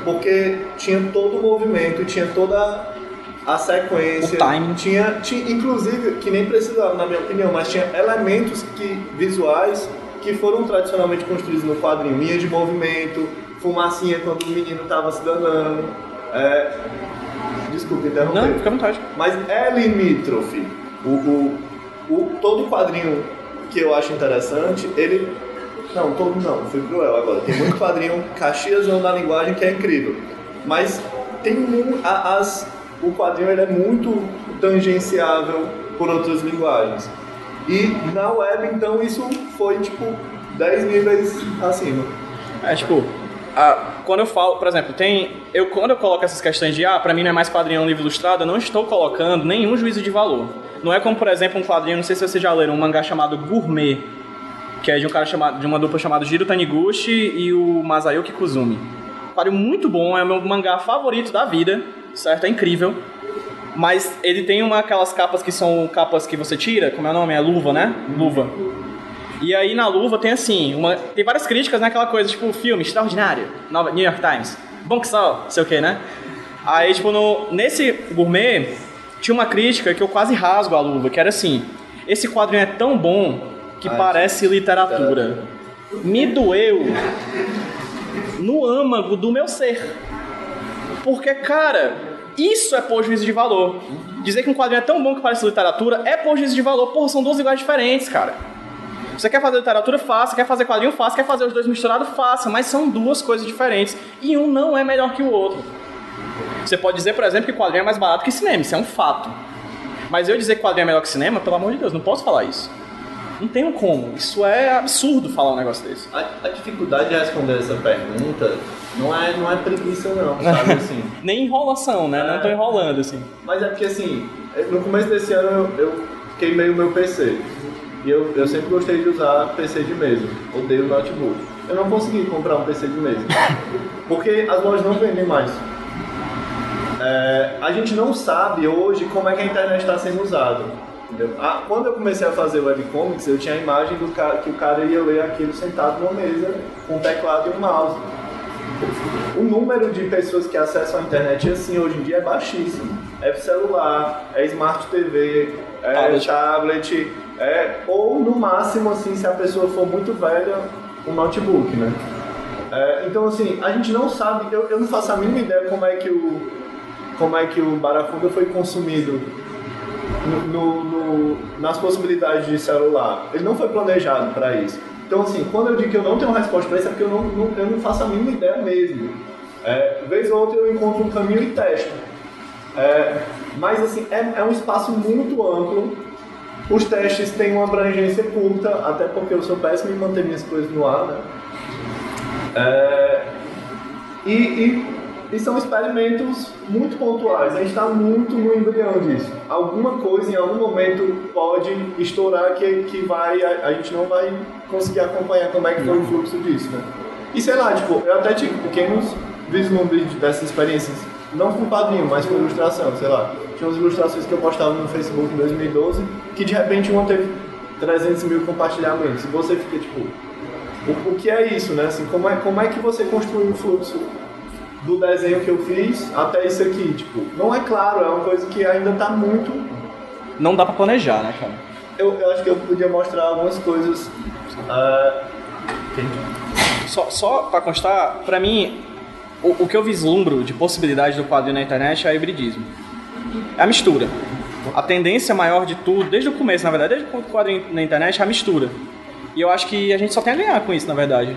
Porque tinha todo o movimento, tinha toda a sequência. O timing. Tinha, tinha, inclusive, que nem precisava, na minha opinião, mas tinha elementos que, visuais que foram tradicionalmente construídos no quadrinho. Linha de movimento, fumacinha quando o menino estava se danando. É... Desculpa interromper. Não, fica à vontade. Mas é limítrofe. O, o, o, todo quadrinho que eu acho interessante, ele não, todo não, fui cruel agora. Tem muito quadrinho Caxias na linguagem que é incrível. Mas tem as, o quadrinho ele é muito tangenciável por outras linguagens. E na web, então, isso foi tipo 10 níveis acima. É tipo, a, quando eu falo, por exemplo, tem. Eu, quando eu coloco essas questões de ah, pra mim não é mais quadrinho, é um livro ilustrado, eu não estou colocando nenhum juízo de valor. Não é como, por exemplo, um quadrinho, não sei se vocês já leram, um mangá chamado Gourmet que é de um cara chamado, de uma dupla chamada Jiro Taniguchi e o Masayuki Kuzumi. Quadrinho muito bom, é o meu mangá favorito da vida, certo? É incrível. Mas ele tem uma aquelas capas que são capas que você tira, como é o nome? É luva, né? Luva. E aí na luva tem assim, uma, tem várias críticas, né? Coisa, tipo, filme extraordinário, Nova, New York Times, bom que só, sei o que, né? Aí, tipo, no, nesse gourmet, tinha uma crítica que eu quase rasgo a luva, que era assim, esse quadrinho é tão bom que parece literatura. Me doeu no âmago do meu ser. Porque, cara, isso é pôr juízo de valor. Dizer que um quadrinho é tão bom que parece literatura é pôr juízo de valor. Porra, são duas iguais diferentes, cara. Você quer fazer literatura, faça. Quer fazer quadrinho, faça. Quer fazer os dois misturados, faça. Mas são duas coisas diferentes. E um não é melhor que o outro. Você pode dizer, por exemplo, que quadrinho é mais barato que cinema. Isso é um fato. Mas eu dizer que quadrinho é melhor que cinema, pelo amor de Deus, não posso falar isso. Não tenho como. Isso é absurdo falar um negócio desse. A, a dificuldade de responder essa pergunta não é, não é preguiça não, sabe assim. Nem enrolação, né? Não tô enrolando, assim. Mas é porque assim, no começo desse ano eu, eu queimei o meu PC. E eu, eu sempre gostei de usar PC de mesa. Odeio notebook. Eu não consegui comprar um PC de mesa. Porque as lojas não vendem mais. É, a gente não sabe hoje como é que a internet está sendo usada. Entendeu? Ah, quando eu comecei a fazer webcomics, eu tinha a imagem do cara, que o cara ia ler aquilo sentado numa mesa com um teclado e um mouse. O número de pessoas que acessam a internet assim hoje em dia é baixíssimo. É celular, é smart TV, é Tablet. tablet, é, ou no máximo assim, se a pessoa for muito velha, um notebook, né? É, então assim, a gente não sabe, eu, eu não faço a mínima ideia como é que o como é que o Barafuga foi consumido no, no- nas possibilidades de celular. Ele não foi planejado para isso. Então, assim, quando eu digo que eu não tenho resposta para isso, é porque eu não, não- eu não faço a mínima ideia mesmo. É, vez ou outra eu encontro um caminho e testo. É, mas, assim, é, é um espaço muito amplo. Os testes têm uma abrangência curta, até porque eu sou péssimo em manter minhas coisas no ar, né? É, e, e- e são experimentos muito pontuais. A gente está muito no embrião disso. Alguma coisa em algum momento pode estourar que, que vai, a, a gente não vai conseguir acompanhar como é que foi o fluxo disso, né? E sei lá, tipo, eu até tive pequenos vislumbres dessas experiências, não com quadrinho, mas com ilustração, sei lá. Tinha umas ilustrações que eu postava no Facebook em 2012 que de repente uma teve 300 mil compartilhamentos. E você fica tipo, o, que é isso, né? Assim, como, é, como é que você construi um fluxo do desenho que eu fiz até isso aqui? Tipo, não é claro, é uma coisa que ainda está muito. Não dá pra planejar, né, cara? Eu, eu acho que eu podia mostrar algumas coisas. ah, Só, só pra constar, pra mim, o, o que eu vislumbro de possibilidade do quadrinho na internet é o hibridismo. É a mistura. A tendência maior de tudo, desde o começo, na verdade, desde o quadrinho na internet, é a mistura. E eu acho que a gente só tem a ganhar com isso, na verdade.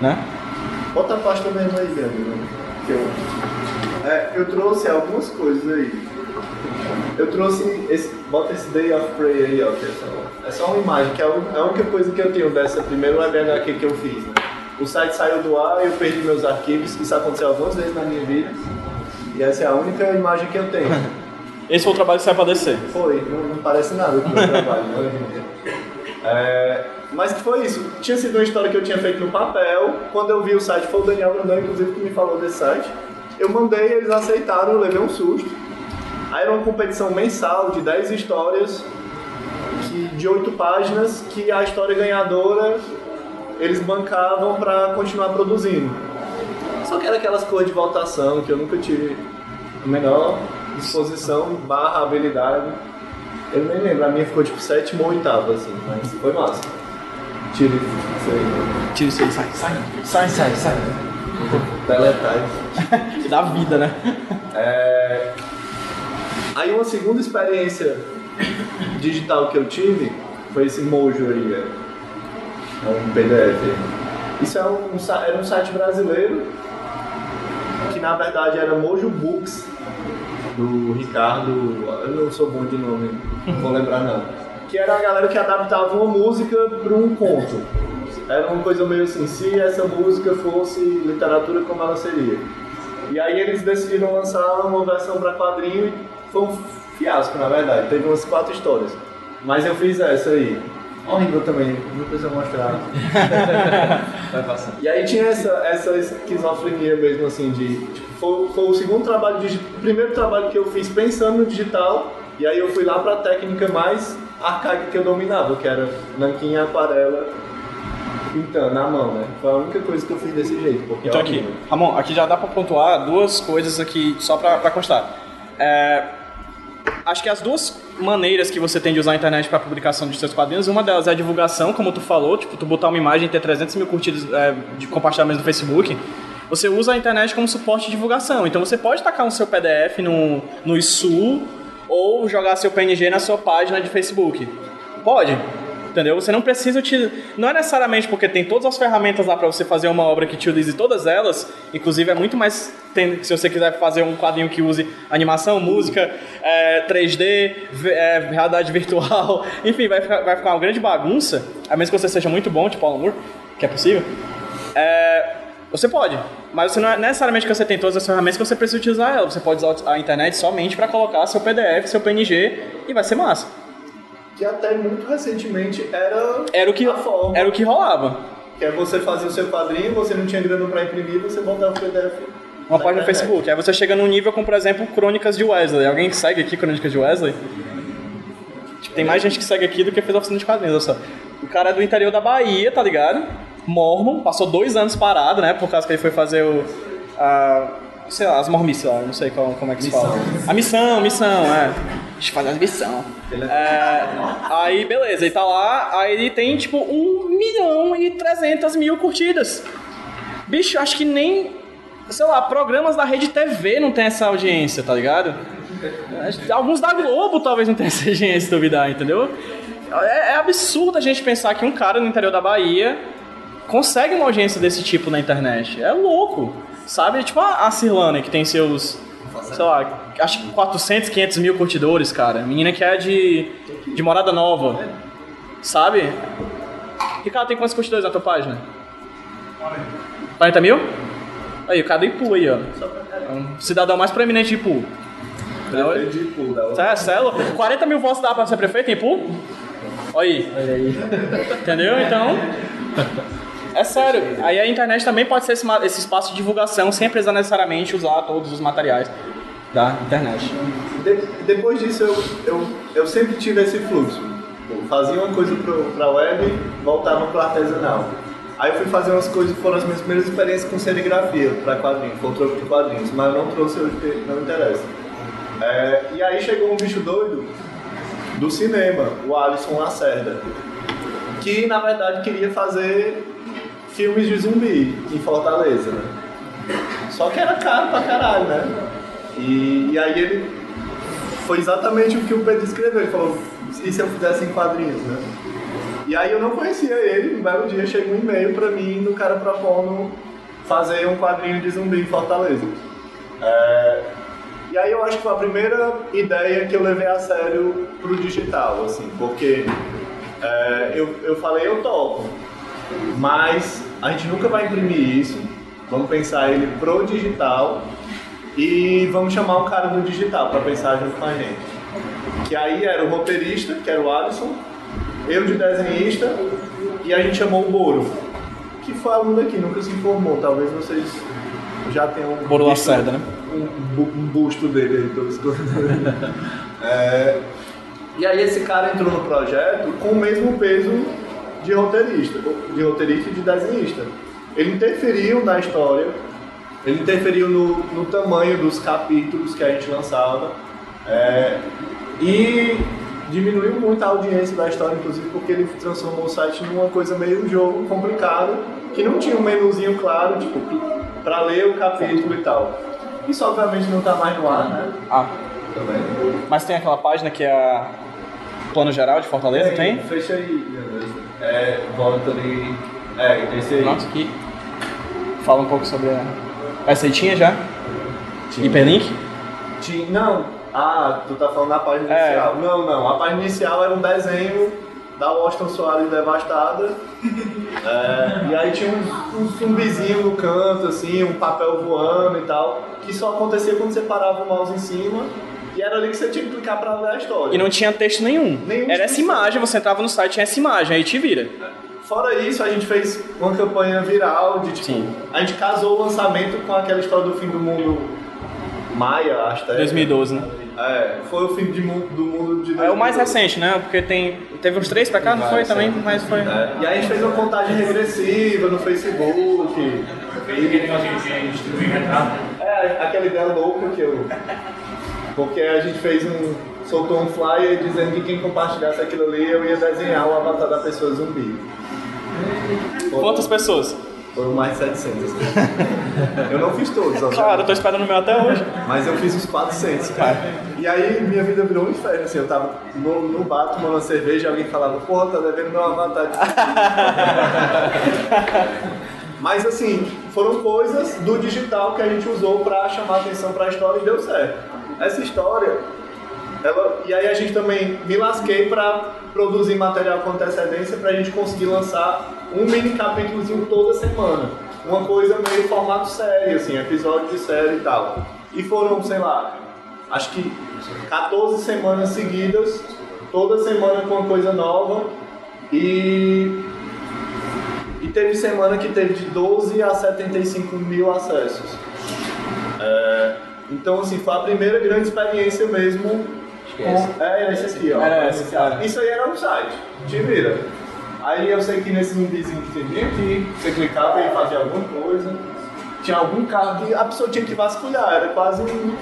Né? bota a pasta mesmo aí, Gabriel. Eu, é, eu trouxe algumas coisas aí. Eu trouxe esse. Bota esse Day of Prey aí, ó. Que é, só, é só uma imagem, que é a única coisa que eu tenho dessa primeira web HQ que eu fiz, né? O site saiu do ar eu perdi meus arquivos, isso aconteceu algumas vezes na minha vida. E essa é a única imagem que eu tenho. Esse foi o trabalho que sai pra descer. Foi, não, não parece nada com o meu trabalho, né. É, mas que foi isso. Tinha sido uma história que eu tinha feito no papel. Quando eu vi o site, foi o Daniel Brandão, inclusive, que me falou desse site. Eu mandei, eles aceitaram, eu levei um susto. Aí era uma competição mensal de 10 histórias que, de 8 páginas que a história ganhadora eles bancavam para continuar produzindo. Só que era aquelas cores de votação que eu nunca tive a menor disposição barra habilidade. Eu nem lembro, a minha ficou tipo sétimo ou oitavo, assim, mas foi massa. Tire isso aí. Tira isso aí, sai, sai. Sai, sai, sai. Teletype. Dá vida, né? É... Aí uma segunda experiência digital que eu tive foi esse Mojo aí, velho. É um PDF. Isso é um, era um site brasileiro que na verdade era Mojo Books do Ricardo, eu não sou bom de nome, não vou lembrar não. Que era a galera que adaptava uma música para um conto. Era uma coisa meio assim, se essa música fosse literatura, como ela seria? E aí eles decidiram lançar uma versão para quadrinho e foi um fiasco, na verdade. Teve umas quatro histórias. Mas eu fiz essa aí. Horrível também, não precisa mostrar. Vai passar. E aí tinha essa, essa esquizofrenia mesmo, assim, de. Tipo, foi, foi o segundo trabalho, o primeiro trabalho que eu fiz pensando no digital, e aí eu fui lá pra técnica mais arcaica que eu dominava, que era nanquim e aquarela pintando na mão, né? Foi a única coisa que eu fiz desse jeito. Porque Então é aqui. Ramon, aqui já dá pra pontuar duas coisas aqui, só pra, pra constar. É, acho que as duas maneiras que você tem de usar a internet para publicação de seus quadrinhos, uma delas é a divulgação, como tu falou, tipo, tu botar uma imagem e ter 300 mil curtidas é, de compartilhamento no Facebook, você usa a internet como suporte de divulgação. Então você pode tacar um seu PDF no, no ISU ou jogar seu PNG na sua página de Facebook. Pode. Entendeu? Você não precisa utilizar. Não é necessariamente porque tem todas as ferramentas lá para você fazer uma obra que utilize todas elas. Inclusive, é muito mais. Tem, se você quiser fazer um quadrinho que use animação, música, é, 3D, vi- é, realidade virtual. Enfim, vai ficar, vai ficar uma grande bagunça. A menos que você seja muito bom, tipo Alan Moore, que é possível. É, você pode, mas você não é necessariamente que você tem todas as ferramentas que você precisa utilizar ela. Você pode usar a internet somente para colocar seu PDF, seu PNG e vai ser massa. Que até muito recentemente era, Era o que, a forma. era o que rolava. Que é você fazer o seu quadrinho, você não tinha grana pra imprimir, você botava o PDF. Uma na página no. Facebook. Aí você chega num nível com, por exemplo, Crônicas de Wesley. Alguém que segue aqui Crônicas de Wesley? Tipo, tem mais gente que segue aqui do que fez a oficina de quadrinhos, olha só. O cara é do interior da Bahia, tá ligado? Mormon, passou dois anos parado, né? Por causa que ele foi fazer o. A, sei lá, as mormices lá, eu não sei qual, como é que se fala. A missão, missão, é. Deixa eu fazer as missão. É, aí, beleza, ele tá lá, aí ele tem tipo 1 milhão e 300 mil curtidas. Bicho, acho que nem, sei lá, programas da rede TV não tem essa audiência, tá ligado? Alguns da Globo talvez não tenham essa audiência, duvidar, entendeu? É, é absurdo a gente pensar que um cara no interior da Bahia consegue uma audiência desse tipo na internet. É louco, sabe? Tipo a, a Cirlane, que tem seus, sei lá, acho que 400, 500 mil curtidores, cara. Menina que é de, de Morada Nova, sabe? Ricardo, tem quantos curtidores na tua página? 40 mil? Aí, o cara do Ipu aí, ó. É um cidadão mais proeminente de Ipu. Prefeito de Ipu, Tá, Celo? 40 mil votos dá pra ser prefeito em Ipu? Olha aí. Olha aí. Entendeu? Então. É sério. Aí a internet também pode ser esse, esse espaço de divulgação sem precisar necessariamente usar todos os materiais da internet. De- depois disso, eu, eu, eu sempre tive esse fluxo. Eu fazia uma coisa pro, pra web, voltava pro artesanal. Aí eu fui fazer umas coisas, foram as minhas primeiras experiências com serigrafia para quadrinhos, troco de quadrinhos, mas não trouxe não interessa. É, e aí chegou um bicho doido do cinema, o Alisson Lacerda, que na verdade queria fazer filmes de zumbi em Fortaleza, né? Só que era caro pra caralho, né? E, e aí ele foi exatamente o que o Pedro escreveu. Ele falou, e se eu fizesse em quadrinhos, né? E aí eu não conhecia ele, um belo dia chegou um e-mail pra mim do cara propondo fazer um quadrinho de zumbi em Fortaleza. É, E aí eu acho que foi a primeira ideia que eu levei a sério pro digital, assim, porque é, eu, eu falei, eu topo, mas a gente nunca vai imprimir isso, vamos pensar ele pro digital e vamos chamar um cara do digital para pensar junto com a gente. Que aí era o roteirista, que era o Alisson, eu de desenhista e a gente chamou o Boro, que foi aluno aqui, nunca se informou, talvez vocês já tenham Boro Lacerda, né? um, um busto dele aí pelos. É, e aí esse cara entrou no projeto com o mesmo peso de roteirista, de roteirista e de desenhista. Ele interferiu na história, ele interferiu no, no tamanho dos capítulos que a gente lançava é, e diminuiu muito a audiência da história, inclusive porque ele transformou o site numa coisa meio jogo complicado, que não tinha um menuzinho claro, tipo, para ler o capítulo e tal. Isso obviamente não tá mais no ar, né? Ah, Também. mas tem aquela página que é Plano Geral de Fortaleza, tem? Fecha aí. É, volta ali. É, esse aí. Nossa, aqui. Fala um pouco sobre a... Essa aí tinha já? Hiperlink? Tinha- Não, ah, tu tá falando da página É. inicial. Não, não, a página inicial era um desenho da Washington Soares devastada. É, e aí tinha um, um zumbizinho no canto, assim, um papel voando e tal, que só acontecia quando você parava o mouse em cima E era ali que você tinha que clicar pra ler a história. E não tinha texto nenhum. Nenhum Era essa imagem, você entrava no site, tinha essa imagem, aí te vira. Fora isso, a gente fez uma campanha viral de tipo. Sim. A gente casou o lançamento com aquela história do fim do mundo Maia, acho que é. 2012, né? É, foi o fim de mundo, do mundo de É o mais 2012. recente, né? Porque tem, teve uns três pra cá, não foi também, mas foi. É, e aí a gente fez uma contagem regressiva no Facebook. Distribuir retrato. É, aquela ideia louca que eu. Porque a gente fez um. soltou um flyer dizendo que quem compartilhasse aquilo ali eu ia desenhar o avatar da pessoa zumbi. Quantas pessoas? Foram mais de 700. eu não fiz todos, obviamente. Claro, eu tô esperando o meu até hoje. Mas eu fiz uns 400, cara. E aí minha vida virou um inferno, assim, eu tava no, no bar tomando uma cerveja e alguém falava, porra, tá devendo meu avatar de Mas assim, foram coisas do digital que a gente usou pra chamar atenção pra história e deu certo. Essa história, ela, e aí a gente também me lasquei pra produzir material com antecedência pra gente conseguir lançar um mini capítulozinho toda semana. Uma coisa meio formato série, assim, episódio de série e tal. E foram, sei lá, acho que 14 semanas seguidas, toda semana com uma coisa nova. E, e teve semana que teve de 12 a 75 mil acessos. É, então, assim, foi a primeira grande experiência mesmo. Com, é, esse aqui, ó. Era esse, cara. Isso aí era um site, te vira. Aí eu sei que nesse zumbizinho que bem aqui, você clicava e fazia alguma coisa. Tinha algum carro que a pessoa tinha que vasculhar, era quase um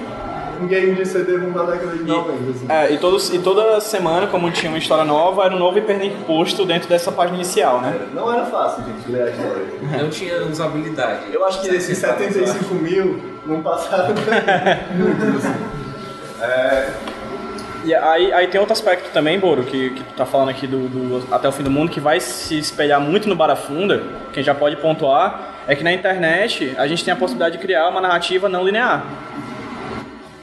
game de CD-ROM da década de 90. Assim. É, e, todos, e toda semana, como tinha uma história nova, era um novo hiperlink posto dentro dessa página inicial, né? Não era fácil, gente, ler a história. Não tinha usabilidade. Eu acho que esses 75 mil não passaram muitos. assim. É, E aí, aí tem outro aspecto também, Boro, que, que tu tá falando aqui do, do Até o Fim do Mundo, que vai se espelhar muito no Barafunda, quem já pode pontuar, é que na internet a gente tem a possibilidade de criar uma narrativa não linear.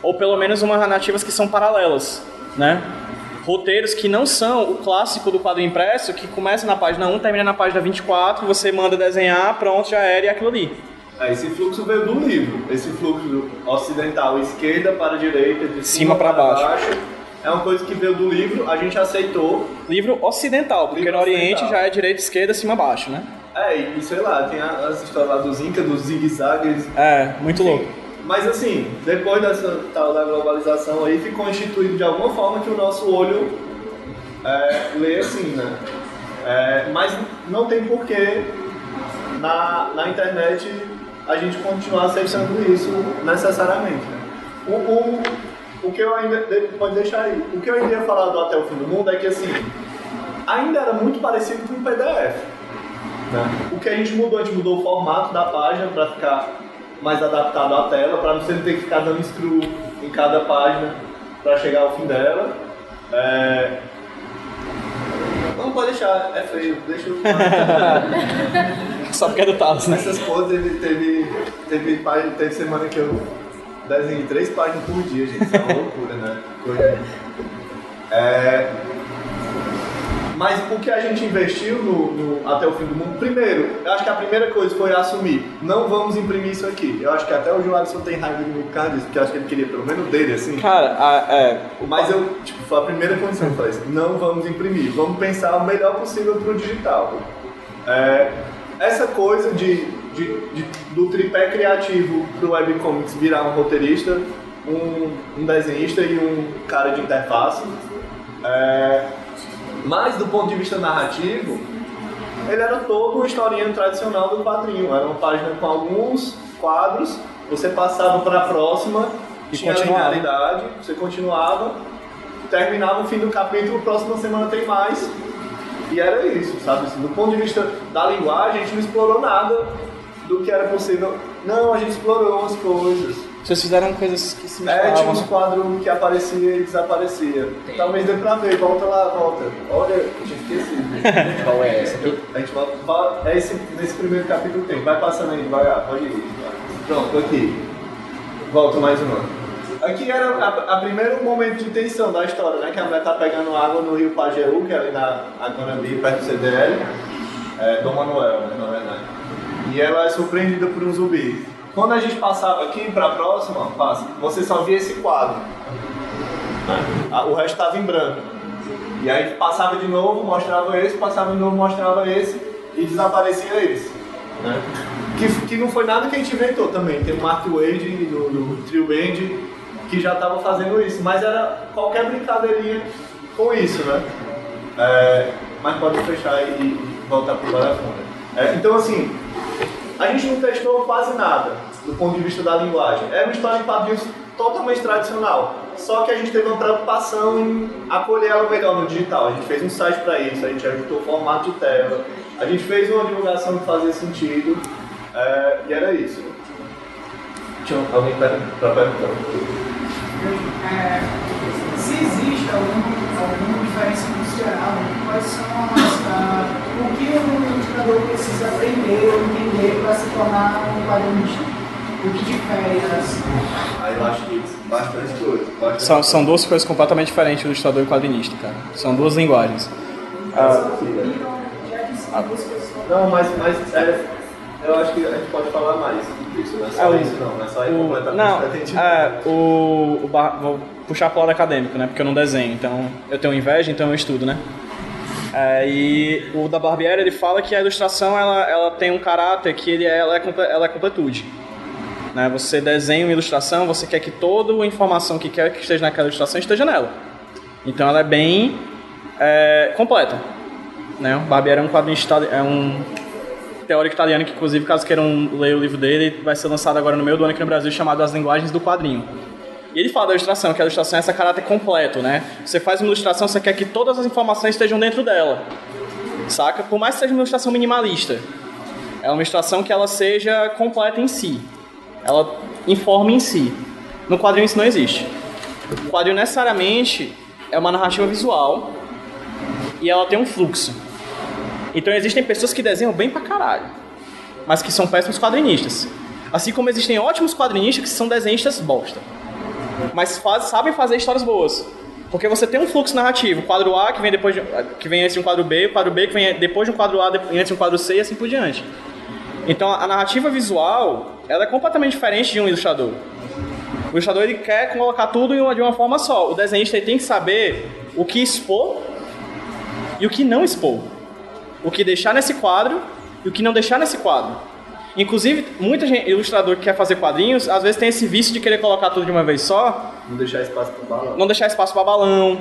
Ou pelo menos umas narrativas que são paralelas, né? Roteiros que não são o clássico do quadro impresso, que começa na página 1, termina na página 24, você manda desenhar, pronto, já era e é aquilo ali. é, esse fluxo veio do livro. Esse fluxo ocidental, esquerda para direita, de Cima cima, para baixo. baixo. É uma coisa que veio do livro, a gente aceitou. Livro ocidental, porque Livro no Oriente ocidental. já é direita, esquerda, cima, baixo, né? É, e sei lá, tem as histórias lá dos Incas, dos zigue-zagues. É, muito louco. Mas assim, depois dessa tal da globalização aí, ficou instituído de alguma forma que o nosso olho é, lê assim, né? É, mas não tem porquê na, na internet a gente continuar aceitando isso necessariamente. Né? O, o, o que eu ainda. de- Pode deixar aí. O que eu ainda ia falar do Até o Fim do Mundo é que assim, ainda era muito parecido com o PDF. né? O que a gente mudou, a gente mudou o formato da página para ficar mais adaptado à tela, para você não ter que ficar dando scroll em cada página para chegar ao fim dela. É... Não pode deixar, é feio, deixa eu. Só porque é do Talos, né? Essas coisas teve, teve, teve, página- teve semana que eu desenhei três páginas por dia, gente. Isso é uma loucura, né? É, mas o que a gente investiu no, no Até o Fim do Mundo, primeiro, eu acho que a primeira coisa foi assumir, não vamos imprimir isso aqui. Eu acho que até o Joalisson tem raiva de mim por causa disso, porque eu acho que ele queria pelo menos dele, assim. Cara, a- é, Mas eu, tipo, foi a primeira condição que eu falei, assim, não vamos imprimir, vamos pensar o melhor possível pro digital. É, essa coisa de, de- de- do tripé criativo pro webcomics virar um roteirista, um, um desenhista e um cara de interface. É, mas do ponto de vista narrativo, ele era todo uma historinha tradicional do quadrinho. Era uma página com alguns quadros, você passava para a próxima, E tinha continuava. linearidade, você continuava, terminava o fim do capítulo, próxima semana tem mais. E era isso, sabe? Assim, do ponto de vista da linguagem, a gente não explorou nada do que era possível. Não, a gente explorou umas coisas. Vocês fizeram coisas que se É, misturavam. uns quadros que aparecia e desaparecia. Talvez dê pra ver, volta lá, volta. Olha, eu tinha esquecido. Qual é essa aqui? A gente volta, é esse, nesse primeiro capítulo tem. Vai passando aí devagar, pode ir. Pronto, aqui. Volta mais uma. Aqui era a, a primeiro momento de tensão da história, né? Que a mulher tá pegando água no rio Pajeú, que é ali na Aguanambi, perto do CDL. É, Dom Manuel, né, na verdade. E ela é surpreendida por um zumbi. Quando a gente passava aqui pra próxima, passa, você só via esse quadro. Né? A- O resto estava em branco. E aí passava de novo, mostrava esse, passava de novo, mostrava esse e desaparecia esse. Né? Que, que não foi nada que a gente inventou também. Tem o Mark Wade do, do Trio Band que já estava fazendo isso, mas era qualquer brincadeirinha com isso, né? É, mas pode fechar e, e voltar para o. É, então, assim, a gente não testou quase nada do ponto de vista da linguagem. Era uma história em quadrinhos totalmente tradicional. Só que a gente teve uma preocupação em acolher ela melhor no digital. A gente fez um site para isso, a gente ajustou o formato de tela, a gente fez uma divulgação que fazia sentido, é, e era isso. Tinha alguém para perguntar? É, se existe algum, alguma diferença funcional, quais são as, ah, o que o ilustrador precisa aprender ou entender para se tornar um quadrinista? O que difere as. Aí eu acho que bastante coisa. bastante São, coisa. são duas coisas completamente diferentes, ilustrador e quadrinista, cara. São duas linguagens. Ah, Já que são duas pessoas. Não, mas, mas é, eu acho que a gente pode falar mais disso. Não é só É, isso, não. Não é só ir o, completamente não, pretendido. é, o, o bar- vou puxar pro lado acadêmico, né? Porque eu não desenho, então eu tenho inveja, então eu estudo, né? E o da Barbieri ele fala que a ilustração ela, ela tem um caráter que ele é, ela, é, ela é completude. Né? Você desenha uma ilustração, você quer que toda a informação que quer que esteja naquela ilustração esteja nela. Então ela é bem é, completa. Né? O Barbieri é um quadrinista, é um teórico italiano que, inclusive, caso queiram ler o livro dele, vai ser lançado agora no meio do ano aqui no Brasil, chamado As Linguagens do Quadrinho. E ele fala da ilustração, que a ilustração é esse caráter completo, né? Você faz uma ilustração, você quer que todas as informações estejam dentro dela, saca? Por mais que seja uma ilustração minimalista. É uma ilustração que ela seja completa em si. Ela informa em si. No quadrinho isso não existe. O quadrinho necessariamente é uma narrativa visual e ela tem um fluxo. Então existem pessoas que desenham bem pra caralho, mas que são péssimos quadrinistas. Assim como existem ótimos quadrinistas que são desenhistas bosta, mas faz- sabem fazer histórias boas. Porque você tem um fluxo narrativo, quadro A que vem depois de, que vem antes de um quadro B, o quadro B que vem depois de um quadro A, antes de um quadro C e assim por diante. Então a narrativa visual, ela é completamente diferente de um ilustrador. O ilustrador ele quer colocar tudo de uma forma só. O desenhista ele tem que saber o que expor e o que não expor. O que deixar nesse quadro e o que não deixar nesse quadro. Inclusive, muita gente, ilustrador que quer fazer quadrinhos, às vezes tem esse vício de querer colocar tudo de uma vez só, Não deixar espaço pro balão. não deixar espaço para balão,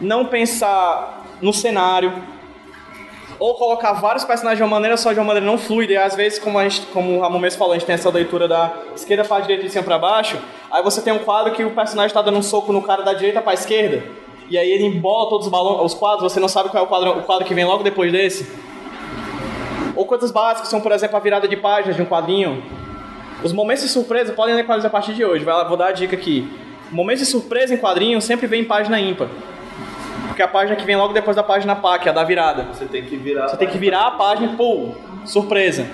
não pensar no cenário, ou colocar vários personagens de uma maneira só, de uma maneira não fluida, e às vezes, como, a gente, como o Ramon mesmo falou, a gente tem essa leitura da esquerda para direita e de cima para baixo, aí você tem um quadro que o personagem está dando um soco no cara da direita para esquerda, e aí ele embola todos os, balões, os quadros, você não sabe qual é o quadro, o quadro que vem logo depois desse. Ou coisas básicas, são, por exemplo, a virada de páginas de um quadrinho. Os momentos de surpresa podem ler quadrinhos a partir de hoje. Lá, vou dar a dica aqui. Momentos de surpresa em quadrinho sempre vem em página ímpar. Porque a página que vem logo depois da página pá, que é a da virada. Você tem que virar. Você tem que virar a página e pô, surpresa.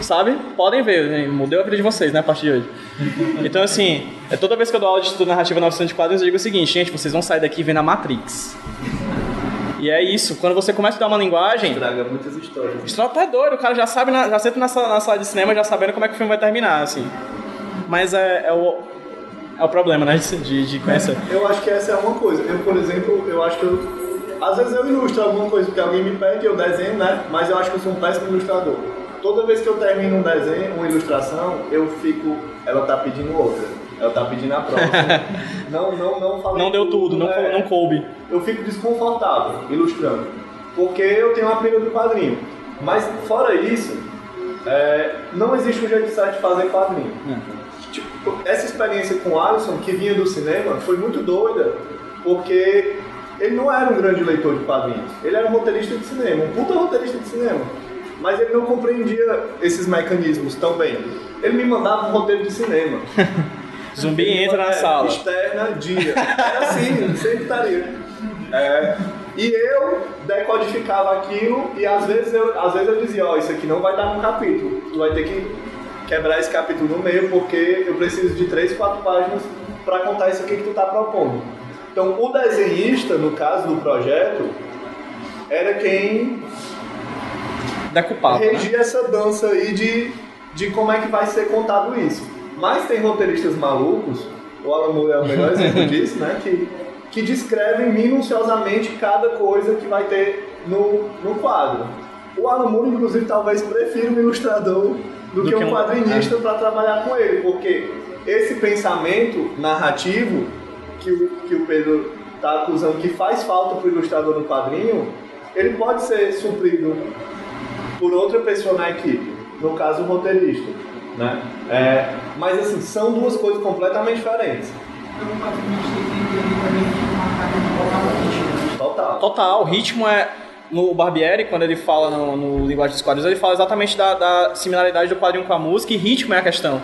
Sabe? Podem ver, né? mudei a vida de vocês, né, a partir de hoje. Então, assim, é toda vez que eu dou aula de estudo narrativa na oficina de quadrinhos, eu digo o seguinte, gente, vocês vão sair daqui vendo a Matrix. E é isso, quando você começa a dar uma linguagem, Traga muitas histórias. Estrada tá doido, o cara já sabe, na- já senta na sala, na sala de cinema já sabendo como é que o filme vai terminar, assim. Mas é, é o, é o problema, né, de, de, conhecer. Eu acho que essa é uma coisa. Eu, por exemplo, eu acho que eu. Às vezes eu ilustro alguma coisa porque alguém me pede, eu desenho, né? Mas eu acho que eu sou um péssimo ilustrador. Toda vez que eu termino um desenho, uma ilustração, eu fico. Ela tá pedindo outra. Ela tá pedindo a próxima. não, não, não falei. Não deu tudo, não, é. não coube. eu fico desconfortável ilustrando. Porque eu tenho uma pilha do quadrinho. Mas fora isso, é, não existe um jeito certo de fazer quadrinho. Tipo, essa experiência com o Alisson, que vinha do cinema, foi muito doida, porque ele não era um grande leitor de quadrinhos. Ele era um roteirista de cinema, um puta roteirista de cinema. Mas ele não compreendia esses mecanismos tão bem. Ele me mandava um roteiro de cinema. Zumbi entra na É, sala. Externa, dia. Era assim, sempre estaria. É, e eu decodificava aquilo e às vezes eu, às vezes eu dizia, ó, isso aqui não vai dar um capítulo. Tu vai ter que quebrar esse capítulo no meio porque eu preciso de três, quatro páginas para contar isso aqui que tu tá propondo. Então o desenhista, no caso do projeto, era quem Decupado, né? regia essa dança aí de, de como é que vai ser contado isso. Mas tem roteiristas malucos o Alan Moore é o melhor exemplo disso, né? Que, que descrevem minuciosamente cada coisa que vai ter no, no quadro. O Alan Moore, inclusive, talvez prefira um ilustrador do, Do que, que um quadrinista para trabalhar com ele, porque esse pensamento narrativo que o, que o Pedro está acusando que faz falta para o ilustrador no quadrinho, ele pode ser suprido por outra pessoa na equipe, no caso o roteirista. Né? É, mas assim, são duas coisas completamente diferentes. Total. Total, o ritmo é. No Barbieri, quando ele fala no, no Linguagem dos Quadrinhos, ele fala exatamente da, da similaridade do quadrinho com a música e ritmo é a questão.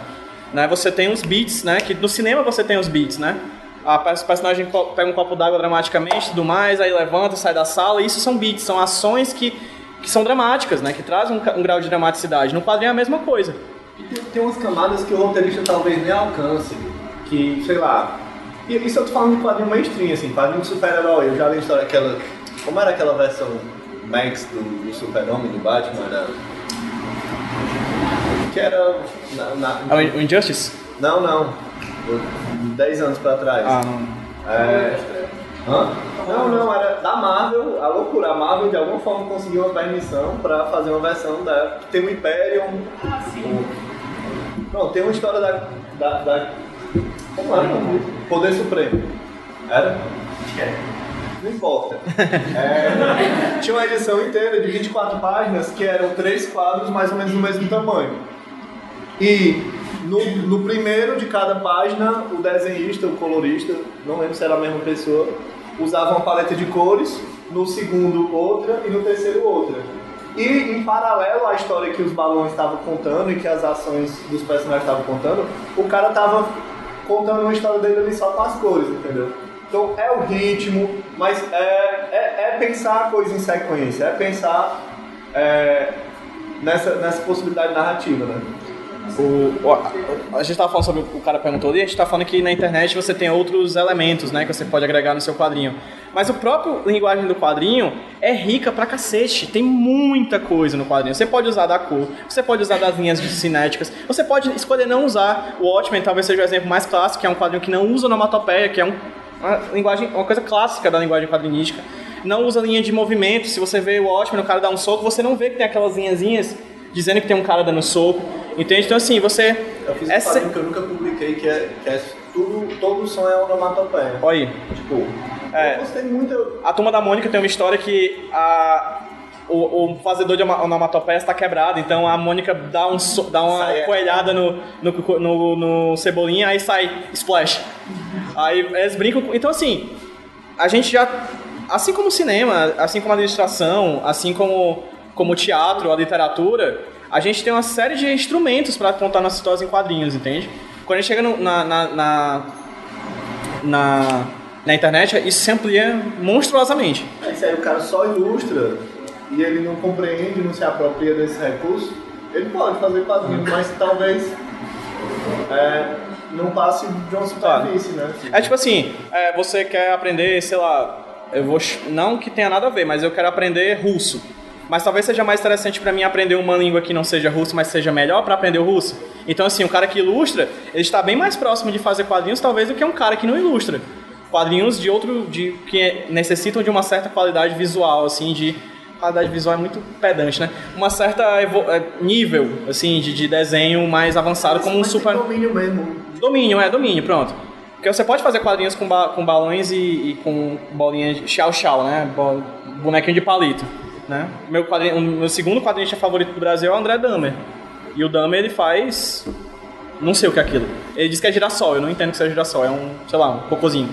Né? Você tem os beats, né? Que no cinema você tem os beats, né? A personagem pega um copo d'água dramaticamente tudo mais, aí levanta, sai da sala, isso são beats, são ações que, que são dramáticas, né? Que trazem um, um grau de dramaticidade. No quadrinho é a mesma coisa. E tem, tem umas camadas que o roteirista talvez nem alcance, que, sei lá. E isso eu tô falando de quadrinho mainstream, assim, quadrinho de super-herói. Eu já li a história aquela. Como era aquela versão Max do, do Super-Homem do Batman? Era. Que era. Na, na- É o Injustice? Não, não. Dez anos pra trás. Ah, não. É... Hã? Não, não, era da Marvel, a loucura. A Marvel de alguma forma conseguiu uma permissão pra fazer uma versão da. Tem o Imperium. o- Não, tem uma história da. da, da... Como era? Poder Supremo. Era? Não importa. É, tinha uma edição inteira de 24 páginas que eram três quadros mais ou menos do mesmo tamanho. E no, no primeiro de cada página, o desenhista, o colorista, não lembro se era a mesma pessoa, usava uma paleta de cores, no segundo outra e no terceiro outra. E em paralelo à história que os balões estavam contando e que as ações dos personagens estavam contando, o cara estava contando uma história dele ali só com as cores, entendeu? Então é o ritmo, mas é, é, é pensar a coisa em sequência, é pensar é, nessa, nessa possibilidade narrativa, né? O, ó, a gente estava falando sobre o cara perguntou ali, a gente está falando que na internet você tem outros elementos, né, que você pode agregar no seu quadrinho. Mas o próprio linguagem do quadrinho é rica pra cacete, tem muita coisa no quadrinho. Você pode usar da cor, você pode usar das linhas cinéticas, você pode escolher não usar. O Watchmen talvez seja o exemplo mais clássico, que é um quadrinho que não usa onomatopeia, que é um, uma linguagem, uma coisa clássica da linguagem quadrinística. Não usa linha de movimento. Se você vê o Watchmen, o cara dá um soco, você não vê que tem aquelas linhazinhas dizendo que tem um cara dando soco. Entende? Então assim, você Eu fiz um essa- quadrinho que eu nunca publiquei, que é, que é tudo, todo som é onomatopeia. Olha aí. Tipo, É. muito. A turma da Mônica tem uma história que a, o, o fazedor de oma- onomatopeia está quebrado, então a Mônica dá, um, dá uma Sai, é. coelhada no, no, no, no cebolinha, aí sai splash. Aí eles brincam. com- Então, assim, a gente já. Assim como o cinema, assim como a administração, assim como, como o teatro, a literatura, a gente tem uma série de instrumentos para contar nossas histórias em quadrinhos, entende? Quando a gente chega no- na, na, na, na, na internet, isso se amplia monstruosamente. Aí se aí o cara só ilustra e ele não compreende, não se apropria desse recurso, ele pode fazer quadrinho, mas talvez é, não passe de uma superfície, né? É tipo assim, é, você quer aprender, sei lá, eu vou não que tenha nada a ver, mas eu quero aprender russo. Mas talvez seja mais interessante pra mim aprender uma língua que não seja russo, mas seja melhor pra aprender o russo. Então assim, o cara que ilustra, ele está bem mais próximo de fazer quadrinhos talvez do que um cara que não ilustra. Quadrinhos de outro de que necessitam de uma certa qualidade visual, assim, de qualidade visual é muito pedante, né? Uma certa é, nível assim de, de desenho mais avançado como um super domínio mesmo. Domínio, é, domínio, pronto. Porque você pode fazer quadrinhos com, ba- com balões e, e com bolinhas de chau-chau, né? Bo- bonequinho de palito, né? Meu, quadrinho, meu segundo quadrinista favorito do Brasil é o André Dahmer. E o Dahmer, ele faz... Não sei o que é aquilo. Ele diz que é girassol, eu não entendo que seja girassol. É um, sei lá, um cocôzinho.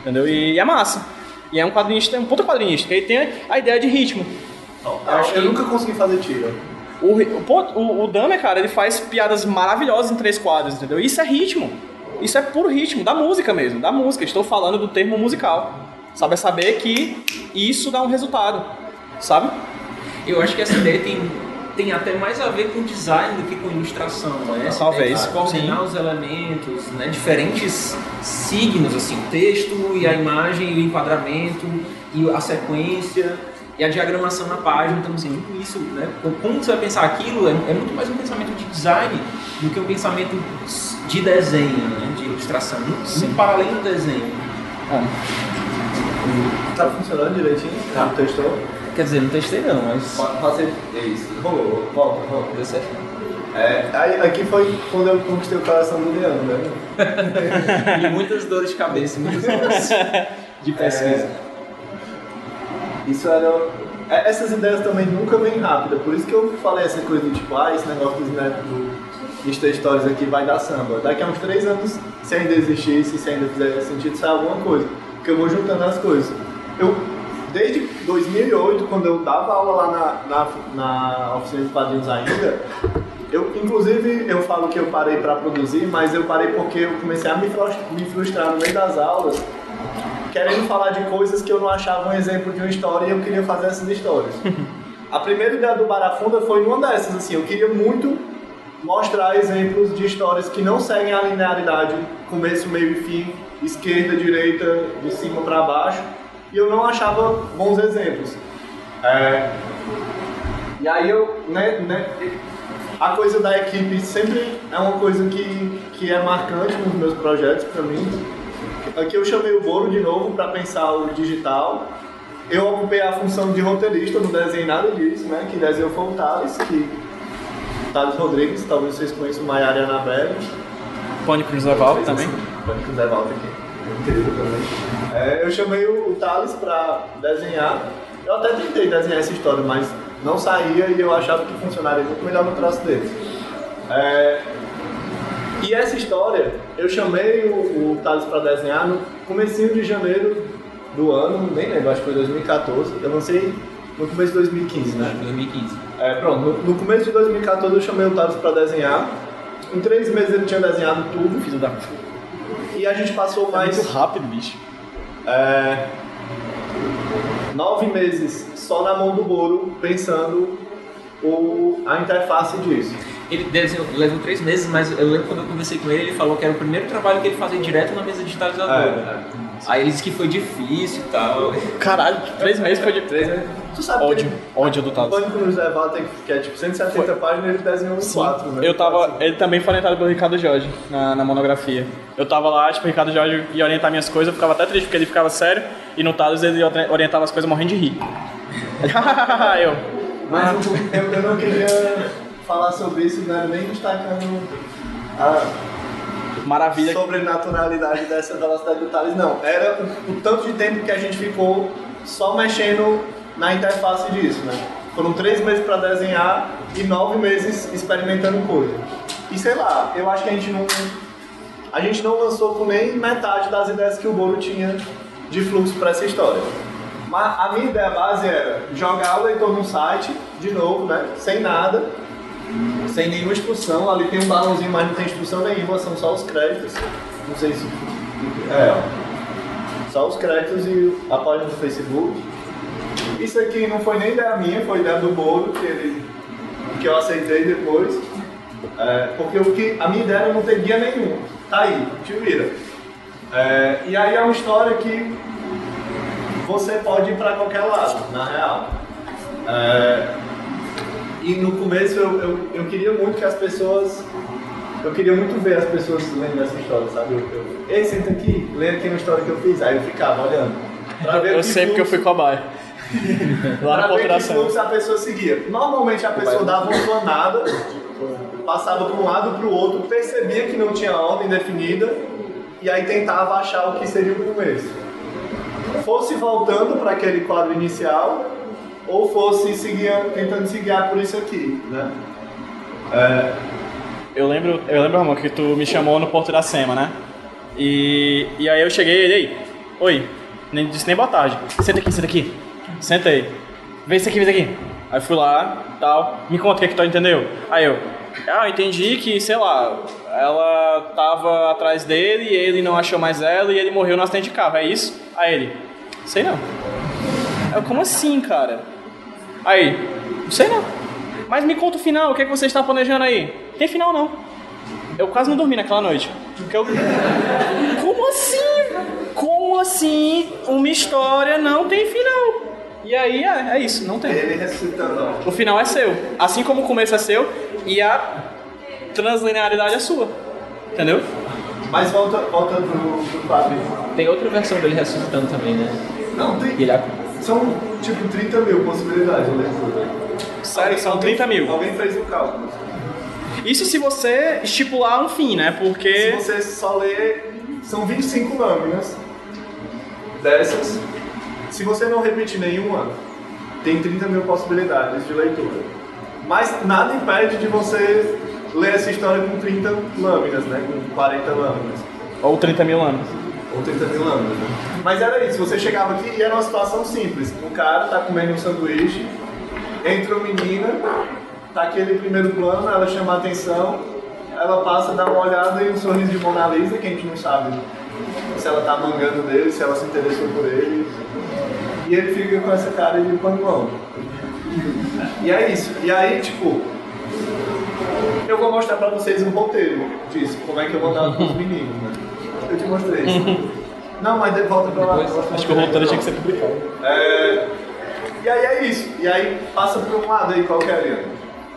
Entendeu? E, é massa. E é um quadrinista, um puta quadrinista, que ele tem a ideia de ritmo. Eu, acho que- nunca consegui fazer tira. O, o, o, o Dahmer, cara, ele faz piadas maravilhosas em três quadros, entendeu? Isso é ritmo. Isso é puro ritmo, da música mesmo, da música. Estou falando do termo musical. Sabe? É saber que isso dá um resultado, sabe? Eu acho que essa ideia tem, tem até mais a ver com design do que com ilustração, né? Essa Talvez, de coordenar os elementos, né? Diferentes signos, assim, o texto e a imagem, e o enquadramento e a sequência e a diagramação na página, então assim, tudo isso, né? Como você vai pensar aquilo é, é muito mais um pensamento de design do que um pensamento de desenho, né? De ilustração, muito para além do desenho. Tá funcionando direitinho? Tá. Testou? Quer dizer, não testei não, mas Pode fazer isso. Rolou, volta, volta. deu certo. É, aí, aqui foi quando eu conquistei o coração do Leandro, né? E muitas dores de cabeça, muitas horas de pesquisa. Isso era. é, Essas ideias também nunca vêm rápida, por isso que eu falei essa coisa do tipo, ah, esse negócio dos netos do Insta Stories aqui vai dar samba. Daqui a uns três anos, se ainda existisse, se ainda fizer sentido, sai alguma coisa. Porque eu vou juntando as coisas. Eu, desde 2008, quando eu dava aula lá na, na, na oficina de quadrinhos ainda, eu, inclusive, eu falo que eu parei para produzir, mas eu parei porque eu comecei a me frus- me frustrar no meio das aulas, querendo falar de coisas que eu não achava um exemplo de uma história e eu queria fazer essas histórias. A primeira ideia do Barafunda foi numa dessas, assim, eu queria muito mostrar exemplos de histórias que não seguem a linearidade começo, meio e fim, esquerda, direita, de cima para baixo, e eu não achava bons exemplos. É, e aí eu, né, né, a coisa da equipe sempre é uma coisa que, que é marcante nos meus projetos para mim. Aqui eu chamei o Boro de novo para pensar o digital. Eu ocupei a função de roteirista, não desenhei nada disso, né? Que desenhou foi o Thales, que Thales Rodrigues, talvez vocês conheçam Maiara e Anabelle. Pânico nos Leval também. Pode que o Zé Walter aqui. É, eu chamei o, o Thales pra desenhar. Eu até tentei desenhar essa história, mas não saía e eu achava que funcionaria muito melhor no traço dele. É, e essa história, eu chamei o, o Thales pra desenhar no comecinho de janeiro do ano, nem lembro, acho que foi 2014. Eu lancei no começo de 2015, né? 2015. É, pronto, no, no começo de 2014 eu chamei o Thales pra desenhar. Em três meses ele tinha desenhado tudo. Filho da... E a gente passou É muito mais rápido, bicho. é, nove meses só na mão do Boro pensando o, a interface disso. Ele desenhou, levou três meses, mas eu lembro quando eu conversei com ele, ele falou que era o primeiro trabalho que ele fazia direto na mesa digitalizadora. Aí ele disse que foi difícil e tal. Caralho, três meses foi de... Três meses. Tu sabe Ódio, que ódio do o Thales. Pânico nos Levar tem que é tipo 170 páginas ele desenhou em quatro, né? Eu tava. Ele também foi orientado pelo Ricardo Jorge na, na monografia. Eu tava lá, tipo, o Ricardo Jorge ia orientar minhas coisas, eu ficava até triste porque ele ficava sério e no Thales ele ori- orientava as coisas morrendo de rir. eu. Mas o- eu, eu não queria falar sobre isso, não era nem destacando a, Maravilha. sobrenaturalidade dessa velocidade do Thales, não. Era o, tanto de tempo que a gente ficou só mexendo na interface disso, né? Foram três meses para desenhar e nove meses experimentando coisa. E sei lá, eu acho que a gente não. A gente não lançou com nem metade das ideias que o Bolo tinha de fluxo para essa história. Mas a minha ideia base era jogar o leitor num site, de novo, né? Sem nada, sem nenhuma instrução. Ali tem um balãozinho, mas não tem instrução nenhuma, são só os créditos. Não sei se. É, ó. Só os créditos e a página do Facebook. Isso aqui não foi nem ideia minha, foi ideia do Bolo, que, ele, que eu aceitei depois. É, porque o que, a minha ideia era não ter guia nenhum. Tá aí, te vira. É, e aí é uma história que você pode ir para qualquer lado, na real. É, e no começo eu, eu, eu queria muito que as pessoas. Eu queria muito ver as pessoas lendo essa história, sabe? Eu, eu, Ei, senta aqui, lê aqui uma história que eu fiz. Aí eu ficava olhando. pra ver Eu sei porque eu fui cobaia. Lá na Pra ver que a pessoa seguia. Normalmente a pessoa dava uma planada, passava para um lado para o outro, percebia que não tinha ordem definida e aí tentava achar o que seria o começo. Fosse voltando para aquele quadro inicial ou fosse seguir, tentando se guiar por isso aqui, né? É, Eu lembro, eu lembro, Ramon, que tu me chamou no Porto da Sema, né? E, e aí eu cheguei e ei, oi, nem disse nem boa tarde. Senta aqui, senta aqui. Senta aí. Vê isso aqui, vê isso aqui. Aí fui lá, tal, me conta o que, é que tu entendeu. Aí eu, ah, entendi que, sei lá, ela tava atrás dele e ele não achou mais ela e ele morreu no acidente de carro, é isso? Aí ele, sei não. Eu, como assim, cara? Aí, não sei não. Mas me conta o final, o que, é que você está planejando aí? Tem final não. Eu quase não dormi naquela noite. Porque eu... Como assim? Como assim uma história não tem final? E aí é, é isso, não tem. ele ressuscitando. ó. O final é seu. Assim como o começo é seu e a translinearidade é sua. Entendeu? Mas volta, voltando pro, pro quadrinho. Tem outra versão dele ressuscitando também, né? Não, tem. E ele São tipo 30 mil possibilidades de leitura. Sério, são 30 mil. Alguém fez o cálculo. Isso se você estipular um fim, né? Se Porque. você só lê, são 25 lâminas dessas. Se você não repetir nenhuma, tem 30 mil possibilidades de leitura. Mas nada impede de você ler essa história com 30 lâminas, né? Com 40 lâminas. Ou 30 mil anos. Ou 30 mil lâminas, né? Mas era isso, você chegava aqui e era uma situação simples. Um cara tá comendo um sanduíche, entra uma menina, tá aquele primeiro plano, ela chama a atenção, ela passa, dá uma olhada e um sorriso de Mona Lisa, que a gente não sabe se ela tá mangando dele, se ela se interessou por ele. E ele fica com essa cara de panguão. E é isso. E aí, tipo, eu vou mostrar pra vocês um roteiro disso, como é que eu mandava pros meninos, né? Eu te mostrei isso. Não, mas volta pra lá. Acho que o roteiro tinha que ser publicado. É, E aí é isso. E aí passa por um lado aí qualquer Ariana.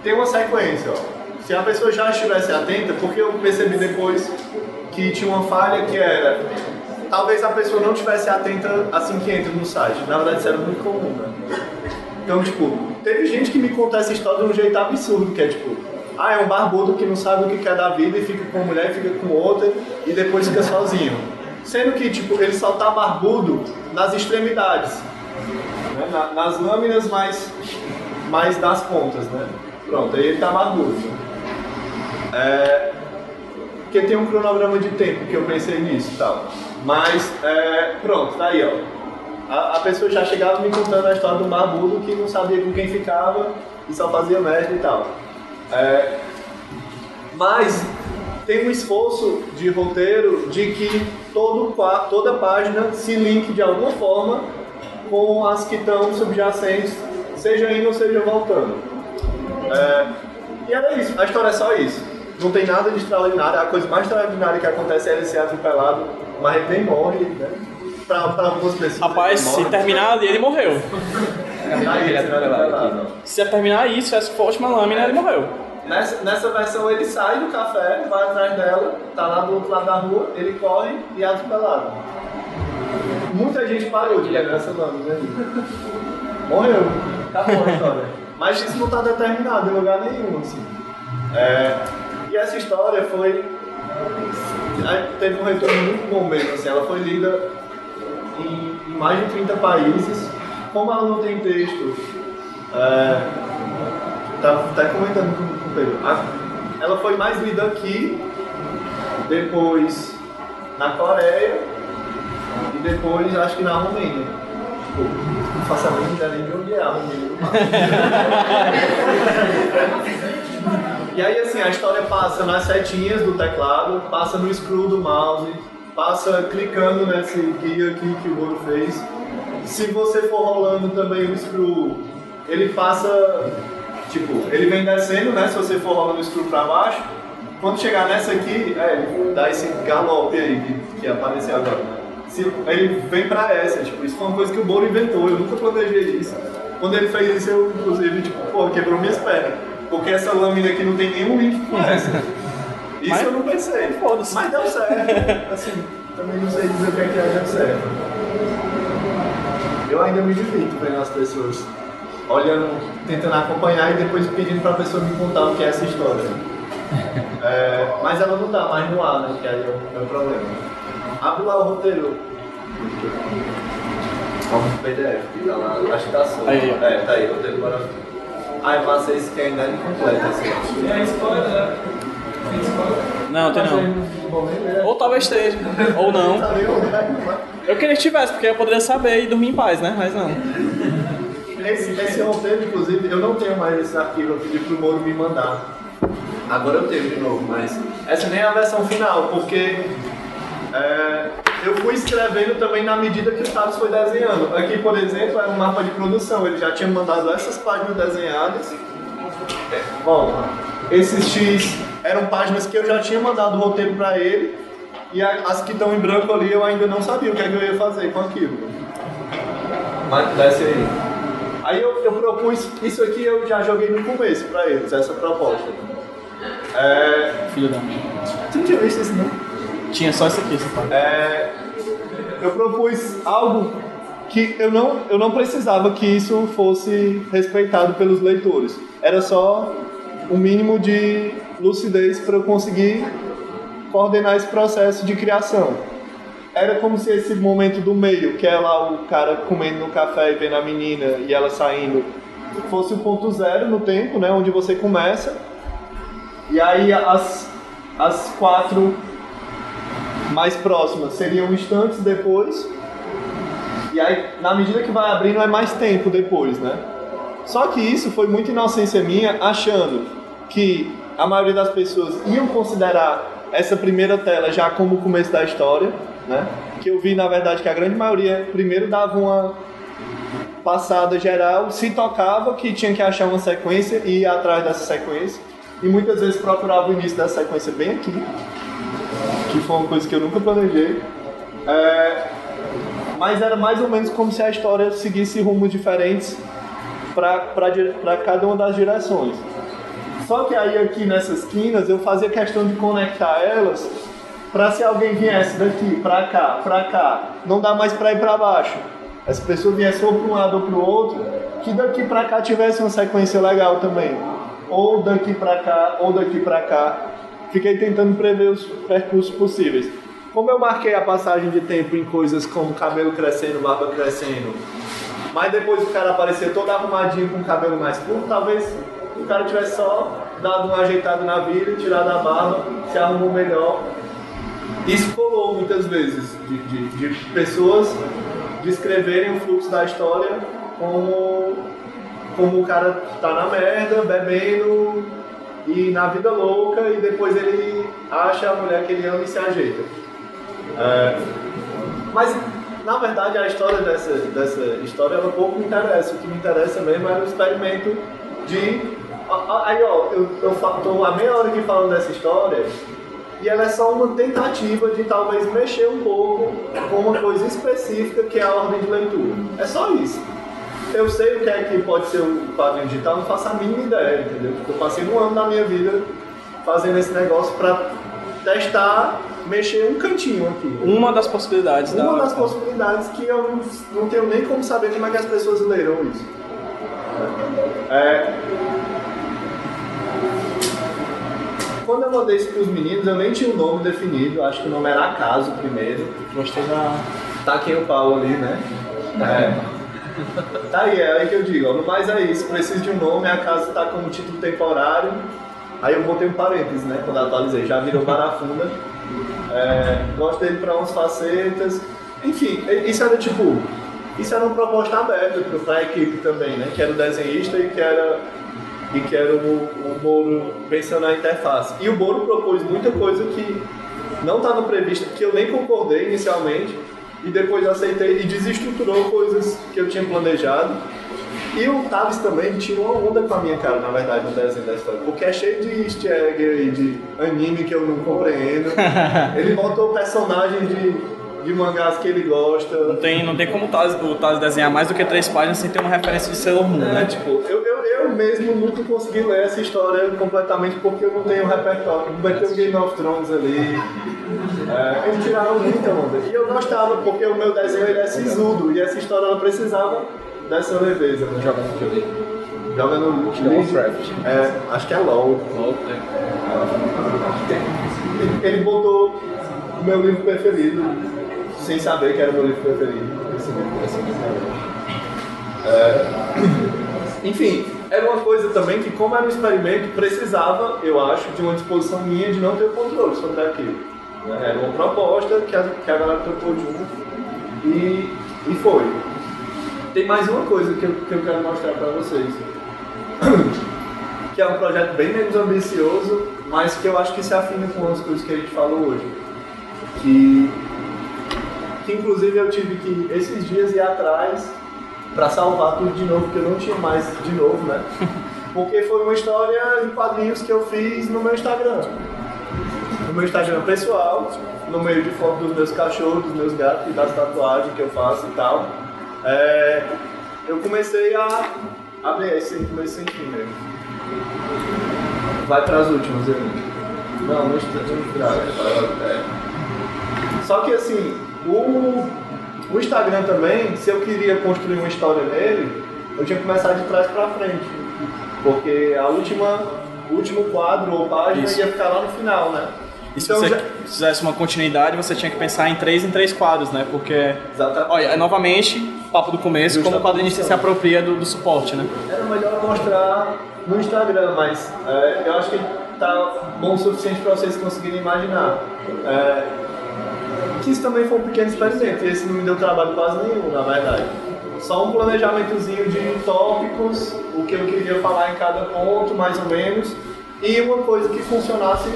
Tem uma sequência, ó. Se a pessoa já estivesse atenta, porque eu percebi depois que tinha uma falha que era. Talvez a pessoa não estivesse atenta assim que entra no site. Na verdade, isso era muito comum, né? Então, tipo, teve gente que me contou essa história de um jeito absurdo, que é tipo, ah, é um barbudo que não sabe o que quer da vida e fica com uma mulher, fica com outra e depois fica sozinho. Sendo que, tipo, ele só tá barbudo nas extremidades né? Na- nas lâminas mais, mais das pontas, né? Pronto, aí ele tá barbudo. É, porque tem um cronograma de tempo que eu pensei nisso e tal. Mas, é, pronto, tá aí, ó. A, a pessoa já chegava me contando a história do barbudo que não sabia com quem ficava e só fazia merda e tal. É, mas tem um esforço de roteiro de que todo, toda página se linke de alguma forma com as que estão subjacentes, seja indo ou seja voltando. É, e era isso, a história é só isso. Não tem nada de extraordinário, a coisa mais extraordinária que acontece é ele ser atropelado, mas ele nem morre, né? Pra, pra algumas pessoas. Rapaz, se terminar ali, ele morreu. Ele é atropelado aqui. Se terminar isso, essa for a última lâmina, ele morreu. Nessa, nessa versão ele sai do café, vai atrás dela, tá lá do outro lado da rua, ele corre e é atropelado. Muita gente parou de ler essa lâmina aí. Morreu. Acabou a história. Mas isso não tá determinado em lugar nenhum, assim. É, e essa história foi. Teve um retorno muito bom mesmo, assim. Ela foi lida em, em mais de 30 países. Como ela não tem texto, é, Tá, tá comentando com, com o Pedro. A- ela foi mais lida aqui, depois na Coreia e depois acho que na Romênia. Tipo, não faço a mínima ideia de onde é a Romênia. e aí assim, a história passa nas setinhas do teclado, passa no screw do mouse, passa clicando nesse guia aqui que o Moro fez. Se você for rolando também o screw, ele passa Tipo, ele vem descendo, né? Se você for rolando o screw pra baixo, quando chegar nessa aqui, é, ele dá esse galope aí que, que apareceu agora. né? Se, ele vem pra essa, tipo, isso foi uma coisa que o Boro inventou, eu nunca planejei isso. Quando ele fez isso, eu, inclusive, tipo, pô, quebrou minhas pernas. Porque essa lâmina aqui não tem nenhum link com essa. Isso Mas- eu não pensei. Foda-se. Mas deu certo. Assim, também não sei dizer o que é que deu certo. Eu ainda me divirto vendo as pessoas olhando, tentando acompanhar e depois pedindo pra pessoa me contar o que é essa história. É, mas ela não tá mais no ar, né? Que aí é o, é o problema. Abre lá o roteiro. O PDF, que tá lá, acho que tá solto. Aí. É, tá aí, roteiro bora. Aí passa esse que ainda é incompleto, assim. Tem a spoiler, né? Não, tem não. Ou talvez esteja, ou não. Eu queria que tivesse, porque eu poderia saber e dormir em paz, né? Mas não. Esse, esse roteiro, inclusive, eu não tenho mais esse arquivo, eu pedi pro Moro me mandar. Agora eu tenho de novo, mas essa nem é a versão final, porque é, eu fui escrevendo também na medida que o Thales foi desenhando. Aqui, por exemplo, é um mapa de produção, ele já tinha mandado essas páginas desenhadas. Bom, esses X eram páginas que eu já tinha mandado o roteiro para ele, e as que estão em branco ali eu ainda não sabia o que, é que eu ia fazer com aquilo. Mas desce aí. Aí eu, eu propus, isso aqui eu já joguei no começo pra eles, essa proposta. É, Filho da tu não tinha visto isso não? Tinha só isso aqui, essa parte. É, eu propus algo que eu não, eu não precisava que isso fosse respeitado pelos leitores. Era só o mínimo de lucidez para eu conseguir coordenar esse processo de criação. Era como se esse momento do meio, que é lá o cara comendo no café e vendo a menina e ela saindo, fosse o ponto zero no tempo, né, onde você começa. E aí as, as quatro mais próximas seriam instantes depois. E aí, na medida que vai abrindo, é mais tempo depois, né? Só que isso foi muita inocência minha, achando que a maioria das pessoas iam considerar essa primeira tela já como o começo da história, né? Que eu vi, na verdade, que a grande maioria primeiro dava uma passada geral, se tocava que tinha que achar uma sequência e ir atrás dessa sequência. E muitas vezes procurava o início da sequência bem aqui, que foi uma coisa que eu nunca planejei. É, mas era mais ou menos como se a história seguisse rumos diferentes para cada uma das direções. Só que aí aqui nessas quinas eu fazia questão de conectar elas para se alguém viesse daqui para cá, para cá, não dá mais para ir para baixo. Essa pessoa viesse ou para um lado ou para o outro, que daqui para cá tivesse uma sequência legal também. Ou daqui para cá, ou daqui para cá. Fiquei tentando prever os percursos possíveis. Como eu marquei a passagem de tempo em coisas como cabelo crescendo, barba crescendo, mas depois o cara aparecer todo arrumadinho com o cabelo mais curto, talvez o cara tivesse só dado um ajeitado na vida, tirado a barba, se arrumou melhor. Isso colou muitas vezes, de, de, de pessoas descreverem o fluxo da história como, como o cara tá na merda, bebendo e na vida louca e depois ele acha a mulher que ele ama e se ajeita. É, mas na verdade a história dessa, dessa história ela pouco me interessa. O que me interessa mesmo era o experimento de Aí, ó, eu, eu tô há meia hora aqui falando dessa história e ela é só uma tentativa de talvez mexer um pouco com uma coisa específica que é a ordem de leitura. É só isso. Eu sei o que é que pode ser o quadrinho digital, não faço a mínima ideia, entendeu? Eu passei um ano da minha vida fazendo esse negócio para testar, mexer um cantinho aqui. Uma das possibilidades. Uma da... das possibilidades que eu não, não tenho nem como saber como é que as pessoas leram isso. É, quando eu mandei isso pros meninos, eu nem tinha o um nome definido, acho que o nome era Acaso primeiro. Gostei da. Tá aqui o pau ali, né? É. Tá aí, é aí que eu digo, ó, no mais é isso, preciso de um nome, Acaso tá como título temporário. Aí eu botei um parênteses, né? Quando atualizei, já virou Barafunda. É, gosto dele para umas facetas. Enfim, isso era tipo. Isso era uma proposta aberta para a equipe também, né? Que era o desenhista e que era e que era o, o Moro pensando na interface. E o Moro propôs muita coisa que não estava prevista, que eu nem concordei inicialmente, e depois aceitei e desestruturou coisas que eu tinha planejado. E o Tavis também tirou uma onda com a minha cara, na verdade, no desenho da história. Porque é cheio de easter egg e de anime que eu não compreendo. Ele botou personagens de, de mangás que ele gosta. Não tem, não tem como o Taz, o Taz desenhar mais do que três páginas sem ter uma referência de Sailor Moon, é, né? tipo, eu, eu, eu mesmo nunca consegui ler essa história completamente porque eu não tenho repertório. Vai ter o Game of Thrones ali. É, eles tiraram muita onda. E eu gostava porque o meu desenho ele é sisudo e essa história ela precisava dessa leveza. Né? Joga no que Joga no Lovecraft. É, acho que é LOL. LOL, Ele, ele botou o meu livro preferido, sem saber que era o meu livro preferido. Esse livro, esse livro. É, enfim, era uma coisa também que, como era um experimento, precisava, eu acho, de uma disposição minha de não ter controle sobre aquilo. Né? Era uma proposta que a, que a galera tocou junto e, e foi. Tem mais uma coisa que eu, que eu quero mostrar para vocês. Que é um projeto bem menos ambicioso, mas que eu acho que se afina com as coisas que a gente falou hoje. Que, que inclusive eu tive que, esses dias, ir atrás para salvar tudo de novo, porque eu não tinha mais de novo, né? Porque foi uma história em quadrinhos que eu fiz no meu Instagram. No meu Instagram pessoal, no meio de foto dos meus cachorros, dos meus gatos e das tatuagens que eu faço e tal. É, eu comecei a abrir esse comecei sem fim mesmo. Vai para as últimas, eu. Não, não estraga. É. Só que assim, o, o Instagram também, se eu queria construir uma história nele, eu tinha que começar de trás pra frente. Porque a última, o último quadro ou página Isso. ia ficar lá no final, né? E se Então você já- fizesse uma continuidade, você tinha que pensar em três em três quadros, né? Porque, Exatamente. olha, é novamente, papo do começo, como o quadrinista se apropria do, do suporte, né? Era melhor mostrar no Instagram, mas é, eu acho que tá bom o suficiente para vocês conseguirem imaginar. É, que isso também foi um pequeno experimento, e esse não me deu trabalho quase nenhum, na verdade. Só um planejamentozinho de tópicos, o que eu queria falar em cada ponto, mais ou menos, e uma coisa que funcionasse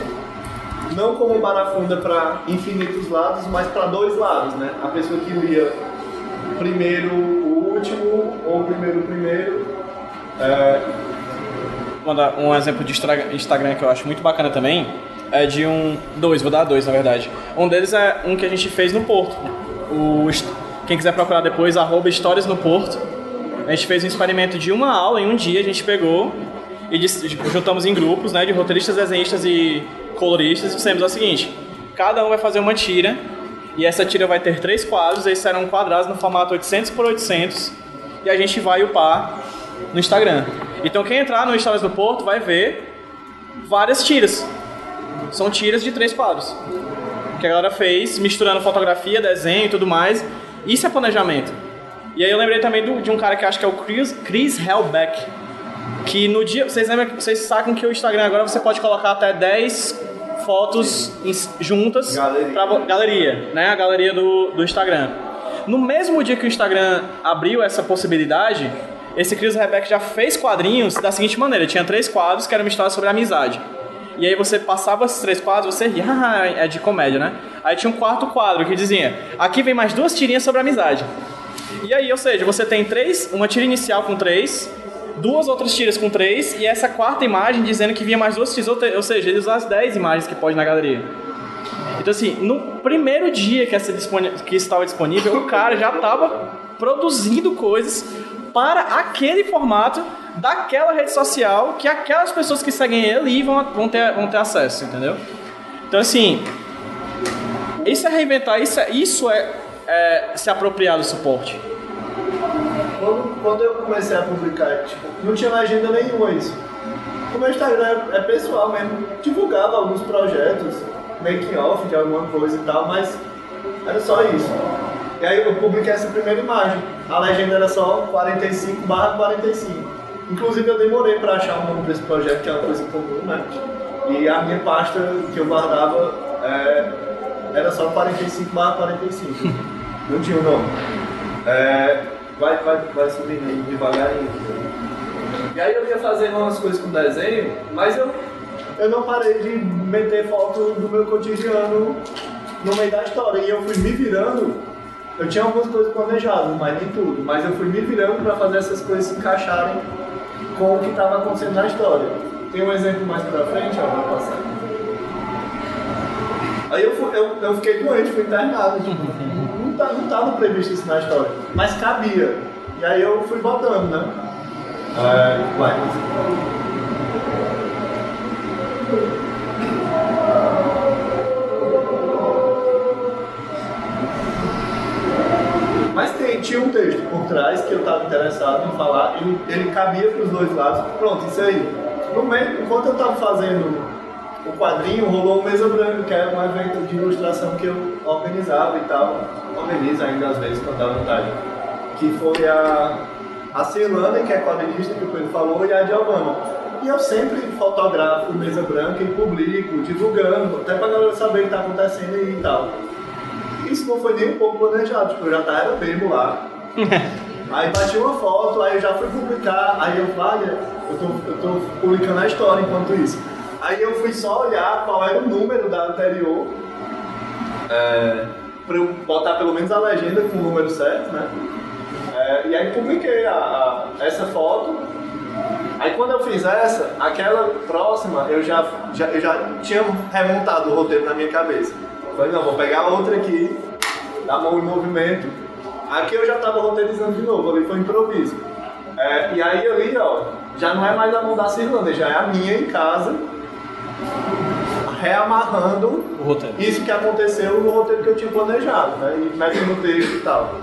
não como barafunda para infinitos lados, mas para dois lados, né? A pessoa que lia primeiro o último ou primeiro o primeiro. É, um exemplo de Instagram que eu acho muito bacana também. É de um. Dois, vou dar dois na verdade. Um deles é um que a gente fez no Porto. O, quem quiser procurar depois, arroba Histórias no Porto. A gente fez um experimento de uma aula em um dia, a gente pegou e juntamos em grupos né, de roteiristas, desenhistas e coloristas e fizemos o seguinte: cada um vai fazer uma tira e essa tira vai ter três quadros, eles serão quadrados no formato 800 por 800 e a gente vai upar no Instagram. Então quem entrar no Histórias do Porto vai ver várias tiras. São tiras de três quadros. Que a galera fez, misturando fotografia, desenho e tudo mais. Isso é planejamento. E aí eu lembrei também do- de um cara que acho que é o Chris, Chris Hellbeck. Que no dia. Vocês lembram, vocês sacam que o Instagram agora você pode colocar até 10 fotos juntas Galeria. pra galeria, né? A galeria do, do Instagram. No mesmo dia que o Instagram abriu essa possibilidade, esse Chris Rebeck já fez quadrinhos da seguinte maneira: tinha três quadros que eram uma história sobre amizade. E aí você passava esses três quadros, você ria, "Haha, é de comédia, né? Aí tinha um quarto quadro que dizia: aqui vem mais duas tirinhas sobre amizade. E aí, ou seja, você tem três, uma tira inicial com três, duas outras tiras com três, e essa quarta imagem dizendo que vinha mais duas tiras, ou seja, ele usa as dez imagens que pode na galeria. Então assim, no primeiro dia que, essa disponi- que estava disponível, o cara já estava produzindo coisas para aquele formato daquela rede social que aquelas pessoas que seguem ele vão, vão, ter, vão ter acesso, entendeu? Então assim, isso é reinventar, isso é, isso é, é se apropriar do suporte. Quando, quando eu comecei a publicar, tipo, não tinha legenda nenhuma isso. O meu Instagram é, é pessoal mesmo, divulgava alguns projetos, making off de alguma coisa e tal, mas era só isso. E aí eu publiquei essa primeira imagem. A legenda era só 45 barra 45. Inclusive eu demorei para achar um nome para esse projeto, que é uma coisa comum, né? E a minha pasta que eu guardava é, era só 45 barra 45. Não tinha um nome. É, vai, vai, vai subindo devagarinho. E aí eu ia fazendo umas coisas com desenho, mas eu, eu não parei de meter foto do meu cotidiano no meio da história. E eu fui me virando. Eu tinha algumas coisas planejadas, mas nem tudo. Mas eu fui me virando para fazer essas coisas se encaixarem com o que estava acontecendo na história. Tem um exemplo mais pra frente, ó, vou passar. Aí eu, fui- eu, eu fiquei doente, fui internado. Tipo, não, não tava previsto isso na história, mas cabia. E aí eu fui botando, né? É, vai. Tinha um texto por trás que eu estava interessado em falar, ele, ele cabia para os dois lados. Pronto, isso aí. No meio, enquanto eu estava fazendo o quadrinho, rolou o Mesa Branca, que era um evento de ilustração que eu organizava e tal. Organizo ainda às vezes quando dá vontade. Que foi a, a Celane, que é quadrinista, que o Pedro falou, e a Giovanna. E eu sempre fotografo Mesa Branca e publico, divulgando, até pra galera saber o que tá acontecendo e tal. Isso não foi nem um pouco planejado, tipo, eu já tava bebo lá. Aí bati uma foto, aí eu já fui publicar, aí eu falei, eu tô, eu tô publicando a história enquanto isso. Aí eu fui só olhar qual era o número da anterior, é, pra eu botar pelo menos a legenda com o número certo, né? É, e aí publiquei a, a- essa foto. Aí quando eu fiz essa, aquela próxima, eu já, já, eu já tinha remontado o roteiro na minha cabeça. Falei, não, vou pegar outra aqui, dar mão em movimento. Aqui eu já estava roteirizando de novo, ali foi improviso. É, e aí ali, ó, já não é mais a mão da Cirlanda, já é a minha em casa, reamarrando O roteiro. isso que aconteceu no roteiro que eu tinha planejado, né? E metendo no texto e tal.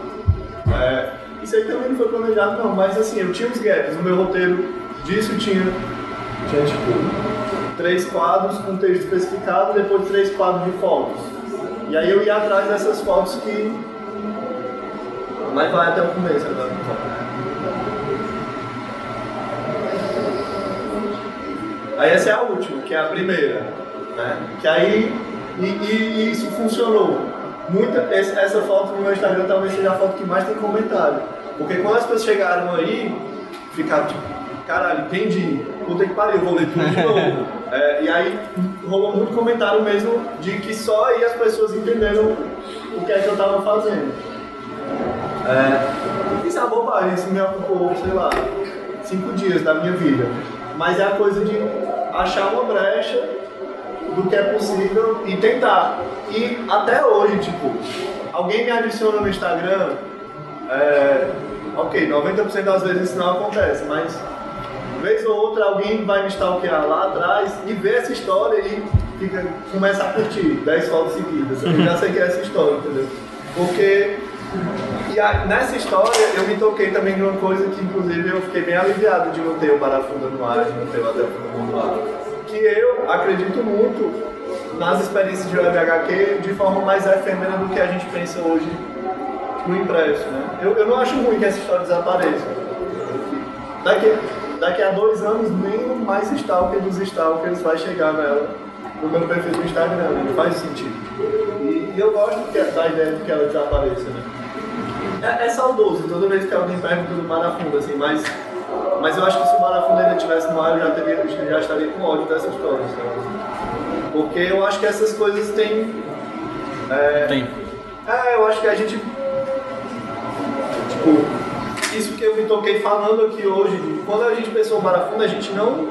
É, isso aí também não foi planejado não, mas assim, eu tinha os gaps. No meu roteiro disso tinha, tinha tipo, três quadros com texto especificado, depois três quadros de fotos. E aí eu ia atrás dessas fotos que. Mas vai até o começo agora. Aí essa é a última, que é a primeira. Né? Que aí. E, e- isso funcionou. Muita, essa foto no meu Instagram talvez seja a foto que mais tem comentário. Porque quando as pessoas chegaram aí, ficaram tipo, caralho, entendi. Puta que pariu, vou ler tudo de novo. É, e aí rolou muito comentário mesmo de que só aí as pessoas entenderam o que é que eu tava fazendo. É, isso é uma bobagem, isso me ocupou, sei lá, cinco dias da minha vida. Mas é a coisa de achar uma brecha do que é possível e tentar. E até hoje, tipo, alguém me adiciona no Instagram, é, ok, 90% das vezes isso não acontece, mas vez ou outra alguém vai me stalkear lá atrás e vê essa história e fica, começa a curtir 10 fotos seguidas. Eu já sei que é essa história, entendeu? Porque e a- nessa história eu me toquei também de uma coisa que inclusive eu fiquei bem aliviado de não ter o Barafunda no ar, de não ter o Mundo no ar. Que eu acredito muito nas experiências de web HQ de forma mais efêmera do que a gente pensa hoje no impresso, né? Eu, eu não acho ruim que essa história desapareça. Daqui, daqui a dois anos, nem o mais stalker dos stalkers vai chegar nela no meu perfil do Instagram, né? não faz sentido. E, e eu gosto que, da ideia de que ela desapareça, né? É, é saudoso toda vez que alguém pergunta do Marafunda, assim, mas, mas eu acho que se o Marafunda ainda estivesse no ar, eu já, teria, já estaria com ódio dessa história, sabe? Porque eu acho que essas coisas têm. É, Tem. é, eu acho que a gente. Tipo, isso que eu me toquei falando aqui hoje, quando a gente pensou o Marafunda, a gente não,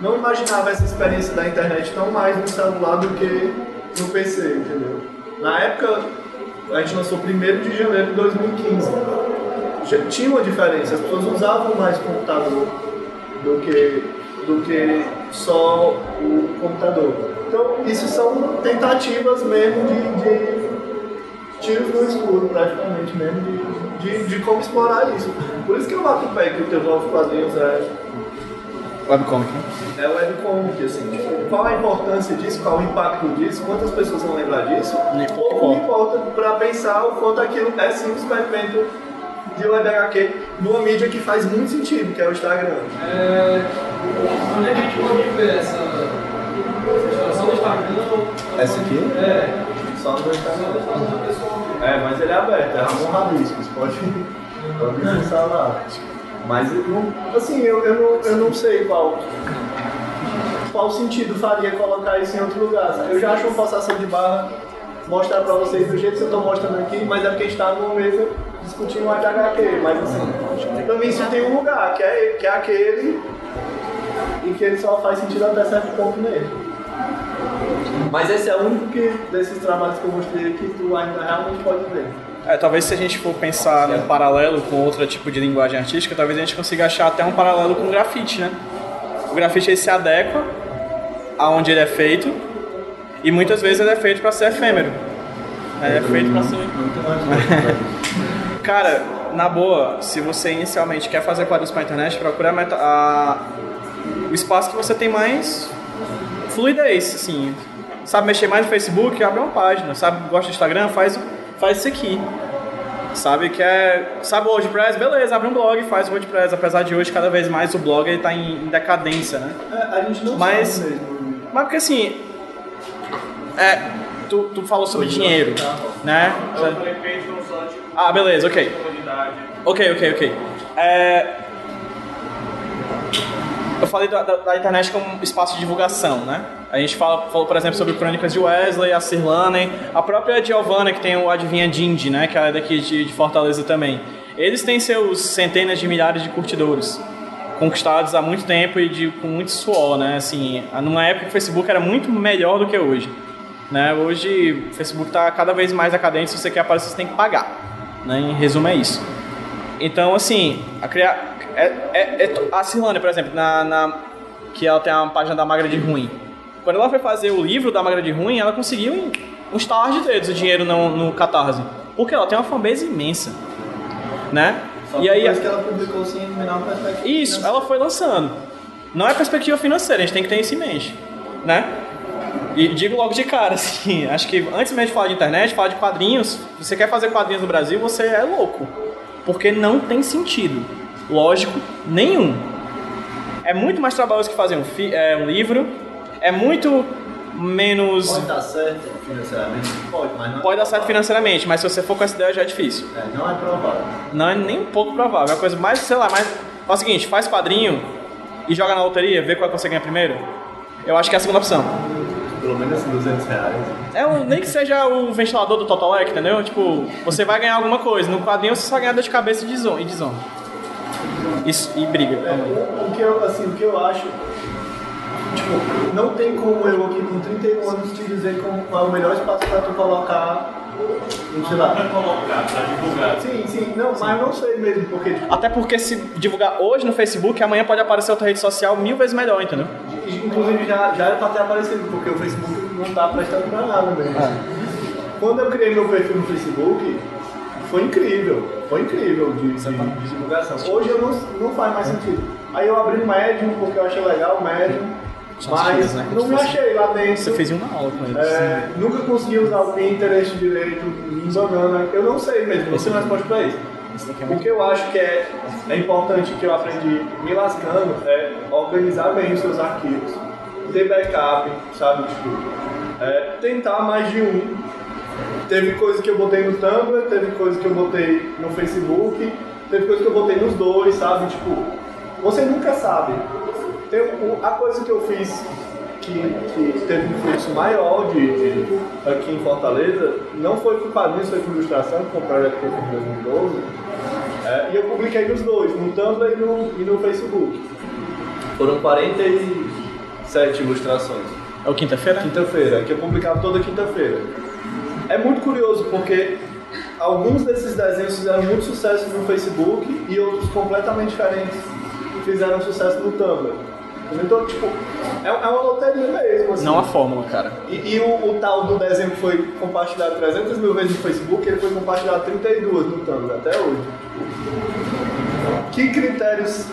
não imaginava essa experiência da internet tão mais no celular do que no PC, entendeu? Na época, a gente lançou 1 de janeiro de 2015. Já tinha uma diferença, as pessoas usavam mais computador do que, do que só o computador. Então, isso são tentativas mesmo de, de tiros no escuro, praticamente mesmo, de, de, de como explorar isso. Por isso que eu bato o pé que os teus novos quadrinhos é, Webcomic, né? é webcomic, assim. Tipo, qual a importância disso, qual o impacto disso, quantas pessoas vão lembrar disso? Nem Pouco me importa para pensar o quanto aquilo é sim um experimento de web HQ numa mídia que faz muito sentido, que é o Instagram. É, onde é que a gente pode ver essa? Só no Instagram? Essa aqui? É. Só no Instagram. Só no pessoal. É, mas ele é aberto, é Ramon Rabiscos, pode, pode acessar lá. Mas, não- assim, eu, eu, não, eu não sei qual, qual sentido faria colocar isso em outro lugar. Eu já acho uma forçação de barra mostrar pra vocês do jeito que eu tô mostrando aqui, mas é porque a gente tá numa mesa discutindo um HQ, mas assim, pra mim isso tem um lugar, que é, que é aquele e que ele só faz sentido até certo ponto nele. Mas esse é o único que, desses trabalhos que eu mostrei que tu ainda realmente pode ver. É, talvez se a gente for pensar num paralelo com outro tipo de linguagem artística, talvez a gente consiga achar até um paralelo com o grafite, né? O grafite ele se adequa aonde ele é feito e muitas vezes ele é feito para ser efêmero. Ele é feito para ser Cara, na boa, se você inicialmente quer fazer quadros para internet, procura a meta- a- o espaço que você tem mais fluidez, assim. Sabe mexer mais no Facebook, abre uma página. Sabe, gosta do Instagram, faz, faz isso aqui. Sabe que é. Sabe o WordPress? Beleza, abre um blog e faz o WordPress. Apesar de hoje, cada vez mais o blog ele tá em, em decadência, né? É, a gente não Mas- sabe mesmo. Mas porque assim. É. Tu, tu falou sobre dinheiro, né? Ah, beleza, ok. Ok, ok, ok. É, eu falei da, da- da internet como espaço de divulgação, né? A gente fala, falou, por exemplo, sobre Crônicas de Wesley, a Cirlanen, a própria Giovanna, que tem o Adivinha Dindi, né? Que é daqui de, de Fortaleza também. Eles têm seus centenas de milhares de curtidores, conquistados há muito tempo e de, com muito suor, né? Assim, numa época o Facebook era muito melhor do que hoje. Né? Hoje o Facebook está cada vez mais decadente, se você quer aparecer, você tem que pagar. Né? Em resumo, é isso. Então, assim, a, criar, é, é, é- a Cirlane, por exemplo, na, na- que ela tem uma página da Magra de Ruim. Quando ela foi fazer o livro da Magra de Ruim, ela conseguiu em um estalar de dedos o dinheiro no, no Catarse. Porque ela tem uma fanbase imensa, né? Só e aí, que ela publicou sem menor perspectiva. isso, ela foi lançando. Não é perspectiva financeira, a gente tem que ter isso em mente, né? E digo logo de cara, assim, acho que antes mesmo de falar de internet, falar de quadrinhos, se você quer fazer quadrinhos no Brasil, você é louco. Porque não tem sentido, lógico, nenhum. É muito mais trabalhoso que fazer um, fi- é, um livro, é muito menos... Pode dar certo financeiramente? Pode, mas não Pode dar certo financeiramente, mas se você for com essa ideia já é difícil. É, não é provável. Não é nem um pouco provável. É uma coisa mais, sei lá, mais. Faz o seguinte, faz quadrinho e joga na loteria, vê qual que você ganha primeiro. Eu acho que é a segunda opção. Pelo menos assim, 200 reais. É um, nem que seja o ventilador do Totolec, entendeu? Tipo, você vai ganhar alguma coisa. No quadrinho você só vai ganhar dor de cabeça e desonra. E. Isso, e briga. É, o, que eu, assim, o que eu acho, tipo, não tem como eu aqui com 31 anos te dizer como, qual é o melhor espaço pra tu colocar, sei lá. Pra colocar, pra divulgar. Sim, sim, não, mas eu não sei mesmo, porque tipo, Até porque se divulgar hoje no Facebook, amanhã pode aparecer outra rede social mil vezes melhor, entendeu? inclusive já, já era pra ter aparecido, porque o Facebook não tá prestando pra nada mesmo. Quando eu criei meu perfil no Facebook, foi incrível, foi incrível de, de- de divulgação. Hoje eu não, não faz mais sentido. Aí eu abri o Medium porque eu achei legal o as mas né, não me fez. achei lá dentro. Você fez uma aula com eles. É, nunca consegui usar o Pinterest direito, em banana. Eu não sei mesmo, não sei mais resposta pra isso. O que eu acho que é, é importante que eu aprendi me lascando é organizar bem os seus arquivos, ter backup, sabe? Tipo, é, tentar mais de um. Teve coisa que eu botei no Tumblr, teve coisa que eu botei no Facebook, teve coisa que eu botei nos dois, sabe? Tipo, você nunca sabe. Tem o- a coisa que eu fiz que, que teve um fluxo maior de, de- aqui em Fortaleza, não foi com quadrinhos, foi com ilustração, que foi projeto que eu fiz em 2012. É, e eu publiquei nos dois, no Tumblr e no, e no Facebook. Foram 47 ilustrações. É o quinta-feira? Quinta-feira, que eu publicava toda quinta-feira. É muito curioso porque alguns desses desenhos fizeram muito sucesso no Facebook e outros completamente diferentes fizeram sucesso no Tumblr. Então, tipo, é, é uma loteria mesmo. Assim. Não a fórmula, cara. E, e o, o tal do desenho que foi compartilhado 300 mil vezes no Facebook, ele foi compartilhado 32 no Tumblr até hoje. Que critérios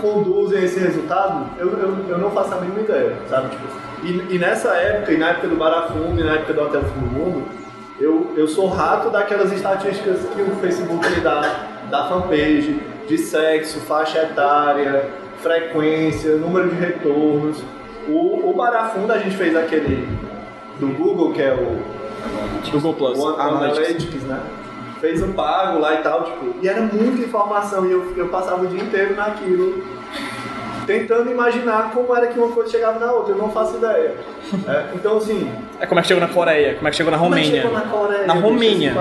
conduzem a esse resultado? Eu, eu, eu não faço a mínima ideia, sabe? Tipo, e, e nessa época, e na época do Barafundo, e na época do o Fim do Mundo, eu, eu sou rato daquelas estatísticas que o Facebook me dá, da fanpage, de sexo, faixa etária, frequência, número de retornos. O, o Barafundo a gente fez aquele do Google, que é o Google Plus. o Analytics. Analytics, né? Fez um pago lá e tal, tipo, e era muita informação e eu, eu passava o dia inteiro naquilo, tentando imaginar como era que uma coisa chegava na outra, eu não faço ideia. É, então, assim, É como é que chegou na Coreia, como é que chegou na como é que Romênia. chegou na Coreia? Na Romênia.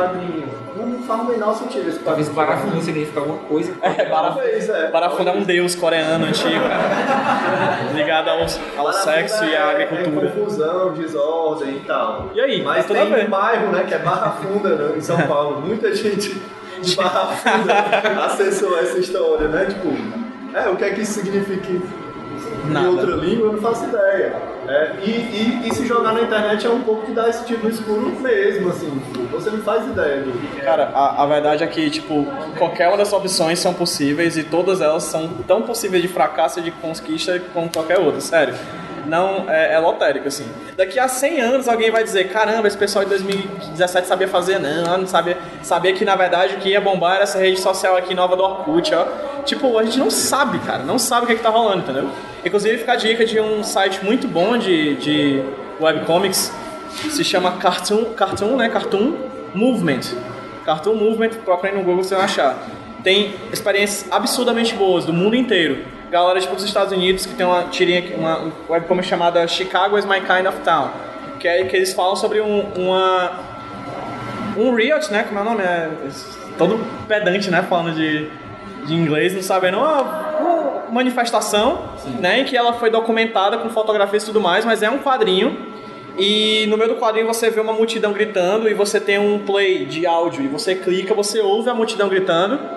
Não faz o menor sentido esse Talvez barafundo significa alguma coisa. É, Barafundo. Talvez, é. Barafundo é um deus coreano antigo, ligado ao, ao sexo e é- à É agricultura. confusão, desordem e tal. E aí, Mas tem a tem um bairro, né, que é Barra Funda, né, em São Paulo. Muita gente de Barra Funda acessou essa história, né? Tipo, é, o que é que isso significa em Nada. outra língua? Eu não faço ideia. É, e, e, e se jogar na internet é um pouco de dar esse tiro no escuro mesmo, assim. Tipo, você não faz ideia do Cara, a, a verdade é que, tipo, qualquer uma dessas opções são possíveis e todas elas são tão possíveis de fracasso e de conquista como qualquer outra, sério. Não, é, é lotérico, assim. Daqui a 100 anos alguém vai dizer, caramba, esse pessoal de 2017 sabia fazer, não, não sabia, sabia que, na verdade, o que ia bombar era essa rede social aqui nova do Orkut, ó. Tipo, a gente não sabe, cara, não sabe o que, é que tá rolando, entendeu? Inclusive, fica a dica de um site muito bom de, de webcomics, se chama Cartoon, Cartoon, né, Cartoon Movement. Cartoon Movement, procurem no Google você vai achar. Tem experiências absurdamente boas do mundo inteiro. Galera tipo dos Estados Unidos que tem uma tirinha, uma um webcomic chamada Chicago is my kind of town, que é que eles falam sobre um, uma um riot, né? Como é o nome? É todo pedante, né? Falando de, de inglês, não sabendo uma, uma manifestação, né? Em que ela foi documentada com fotografias e tudo mais, mas é um quadrinho. E no meio do quadrinho você vê uma multidão gritando e você tem um play de áudio e você clica, você ouve a multidão gritando.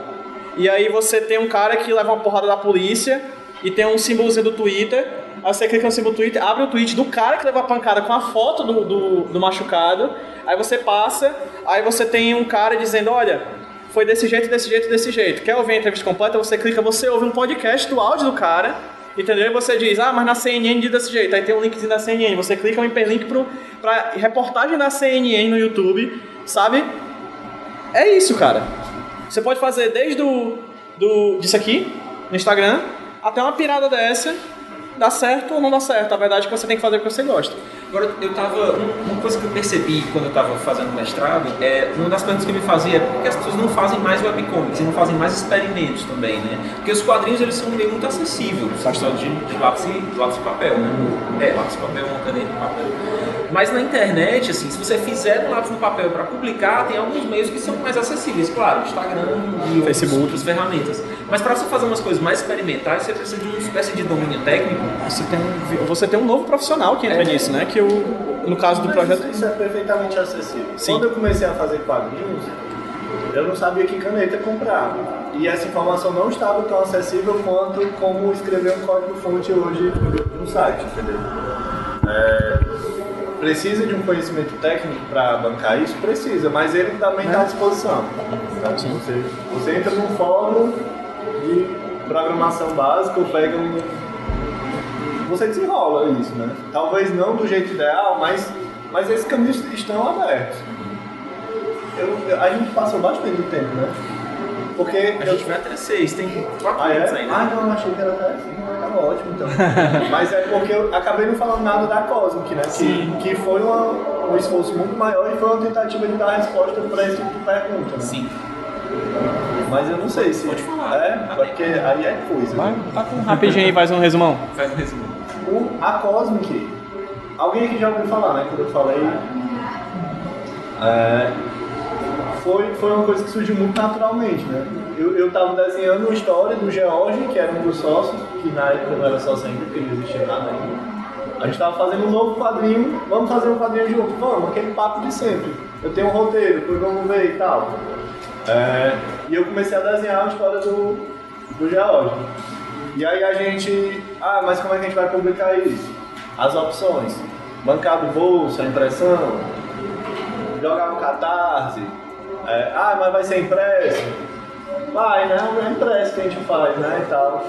E aí você tem um cara que leva uma porrada da polícia e tem um símbolozinho do Twitter Aí você clica no símbolo tweet, abre o tweet do cara que levou a pancada com a foto do, do, do machucado. Aí você passa, aí você tem um cara dizendo, olha, foi desse jeito, desse jeito, desse jeito. Quer ouvir a entrevista completa? Você clica, você ouve um podcast do áudio do cara, entendeu? E você diz, ah, mas na CNN diz desse jeito. Aí tem um linkzinho da CNN. Você clica um hiperlink pro, pra reportagem da CNN no YouTube, sabe? É isso, cara. Você pode fazer desde o, do, disso aqui, no Instagram, até uma pirada dessa, dá certo ou não dá certo. A verdade é que você tem que fazer o que você gosta. Agora, eu tava. um- Uma coisa que eu percebi quando eu tava fazendo mestrado é. Uma das perguntas que eu me fazia é por que as pessoas não fazem mais webcomics e não fazem mais experimentos também, né? Porque os quadrinhos eles são meio muito acessível, só de, de lápis, lápis e papel, né? É, lápis e papel, uma caneta e papel. Mas na internet, assim, se você fizer um lápis no papel para publicar, tem alguns meios que são mais acessíveis, claro, Instagram e Facebook. outras ferramentas. Mas para você fazer umas coisas mais experimentais, você precisa de uma espécie de domínio técnico. Você tem um, você tem um novo profissional que entra É. nisso, né? Que o, no caso do Mas projeto. Isso, isso é perfeitamente acessível. Sim. Quando eu comecei a fazer quadrinhos, eu não sabia que caneta comprar. E essa informação não estava tão acessível quanto como escrever um código-fonte hoje no site, entendeu? É, precisa de um conhecimento técnico para bancar isso? Precisa, mas ele também está à disposição. Tá? Você, você entra num fórum de programação básica pega um, você desenrola isso, né? Talvez não do jeito ideal, mas, mas esses caminhos estão abertos. Eu- a gente passou bastante tempo, né? Porque A eu- gente vai até seis, tem quatro ah, minutos é? ainda. Ah, não, eu achei que era até assim, tava ótimo então. Mas é porque eu acabei não falando nada da Cosmic, né? Que, que foi uma- um esforço muito maior e foi uma tentativa de dar resposta para esse tipo de pergunta, né? Sim. Mas eu não sei se. Pode falar. É, porque aí é coisa. Vai, né? tá com rapidinho aí, faz um resumão. Faz um resumo. O, a Cosmic, alguém aqui já ouviu falar, né? Quando eu falei. é, foi, foi uma coisa que surgiu muito naturalmente, né? Eu, eu tava desenhando uma história do George, que era um dos sócios, que na época não era sócio ainda, porque não existia nada ainda. A gente tava fazendo um novo quadrinho, vamos fazer um quadrinho junto, vamos, aquele papo de sempre. Eu tenho um roteiro, depois vamos ver e tal. É, e eu comecei a desenhar a história do, do George. E aí a gente, ah, mas como é que a gente vai publicar isso? As opções, bancado bolsa, impressão, jogar no catarse, é, ah, mas vai ser impresso? Vai, né? É impresso que a gente faz, né, e tal.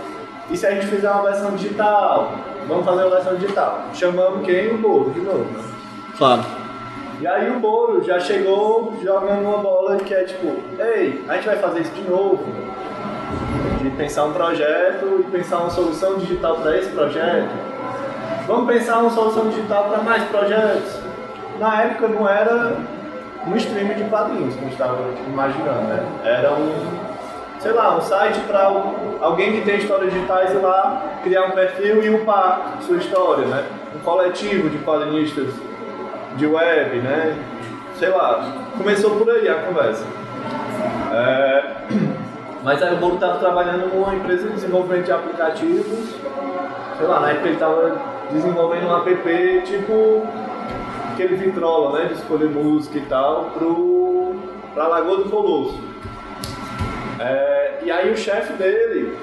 E se a gente fizer uma versão digital? Vamos fazer uma versão digital. Chamamos quem? O Bolo, de novo, né? Claro. E aí o Bolo já chegou jogando uma bola que é tipo, ei, a gente vai fazer isso de novo. De pensar um projeto e pensar uma solução digital para esse projeto. Vamos pensar uma solução digital para mais projetos. Na época não era um stream de quadrinhos que a gente estava imaginando, né? Era um, sei lá, um site para alguém que tem histórias digitais ir lá, criar um perfil e upar sua história, né? Um coletivo de quadrinistas de web, né? Sei lá, começou por aí a conversa. É, Mas aí o Bolo estava trabalhando numa empresa de desenvolvimento de aplicativos, sei lá, na época ele estava desenvolvendo um app tipo aquele Vitrola, né? De escolher música e tal, pro, pra Lagoa do Colosso. É, e aí o chefe dele,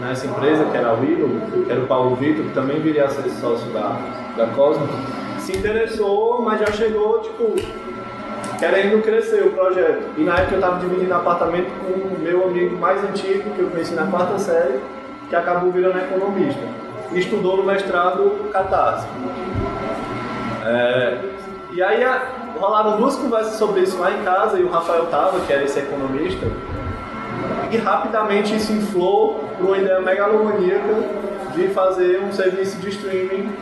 nessa empresa, que era a Willow, que era o Paulo Vitor, que também viria a ser sócio da, da Cosmo, se interessou, mas já chegou, tipo, querendo crescer o projeto. E na época eu estava dividindo apartamento com o meu amigo mais antigo, que eu conheci na quarta série, que acabou virando economista. E estudou no mestrado Catarse. É, e aí a, rolaram duas conversas sobre isso lá em casa, e o Rafael tava, que era esse economista, e rapidamente isso inflou para uma ideia megalomaníaca de fazer um serviço de streaming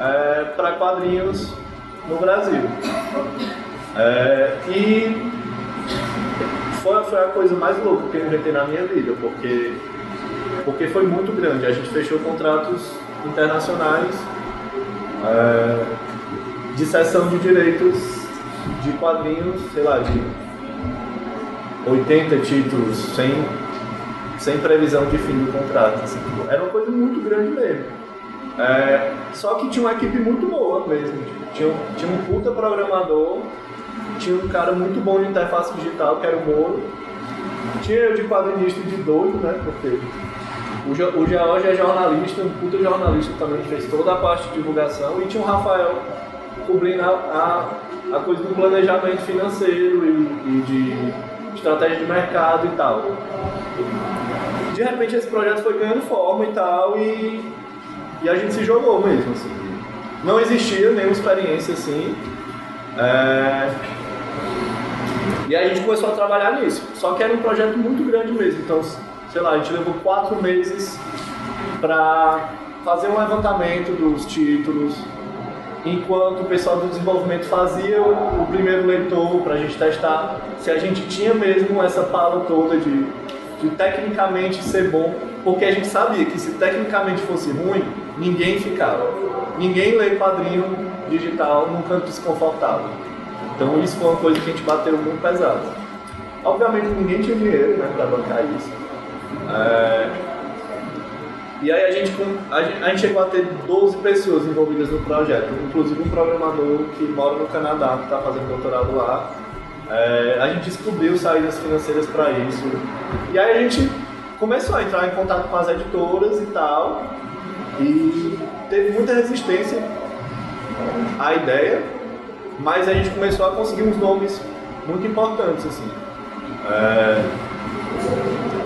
é, para quadrinhos no Brasil. É, e foi, foi a coisa mais louca que eu inventei na minha vida, porque, porque foi muito grande. A gente fechou contratos internacionais é, de cessão de direitos de quadrinhos, sei lá, de 80 títulos sem, sem previsão de fim do contrato. assim. Era uma coisa muito grande mesmo. É, só que tinha uma equipe muito boa mesmo. tipo, Tinha, tinha um puta programador, tinha um cara muito bom de interface digital, que era o Moro. Tinha eu de quadrinista de doido, né? Porque O, Jo- o George é jornalista, um puta jornalista também, que fez toda a parte de divulgação, e tinha o Rafael cobrindo a, a, a coisa do planejamento financeiro e, e de estratégia de mercado e tal. De repente esse projeto foi ganhando forma e tal, e, e a gente se jogou mesmo, assim. Não existia nenhuma experiência assim. É, e aí a gente começou a trabalhar nisso. Só que era um projeto muito grande mesmo. Então, sei lá, a gente levou quatro meses para fazer um levantamento dos títulos, enquanto o pessoal do desenvolvimento fazia o, primeiro leitor para a gente testar se a gente tinha mesmo essa pala toda de, de tecnicamente ser bom, porque a gente sabia que se tecnicamente fosse ruim, ninguém ficava. Ninguém lê quadrinho digital num canto desconfortável. Então isso foi uma coisa que a gente bateu muito pesado. Obviamente ninguém tinha dinheiro né, para bancar isso. É, E aí a gente, a gente chegou a ter 12 pessoas envolvidas no projeto, inclusive um programador que mora no Canadá, que está fazendo doutorado lá. É, a gente descobriu saídas financeiras para isso. E aí a gente começou a entrar em contato com as editoras e tal. E teve muita resistência à ideia, mas a gente começou a conseguir uns nomes muito importantes, assim. É,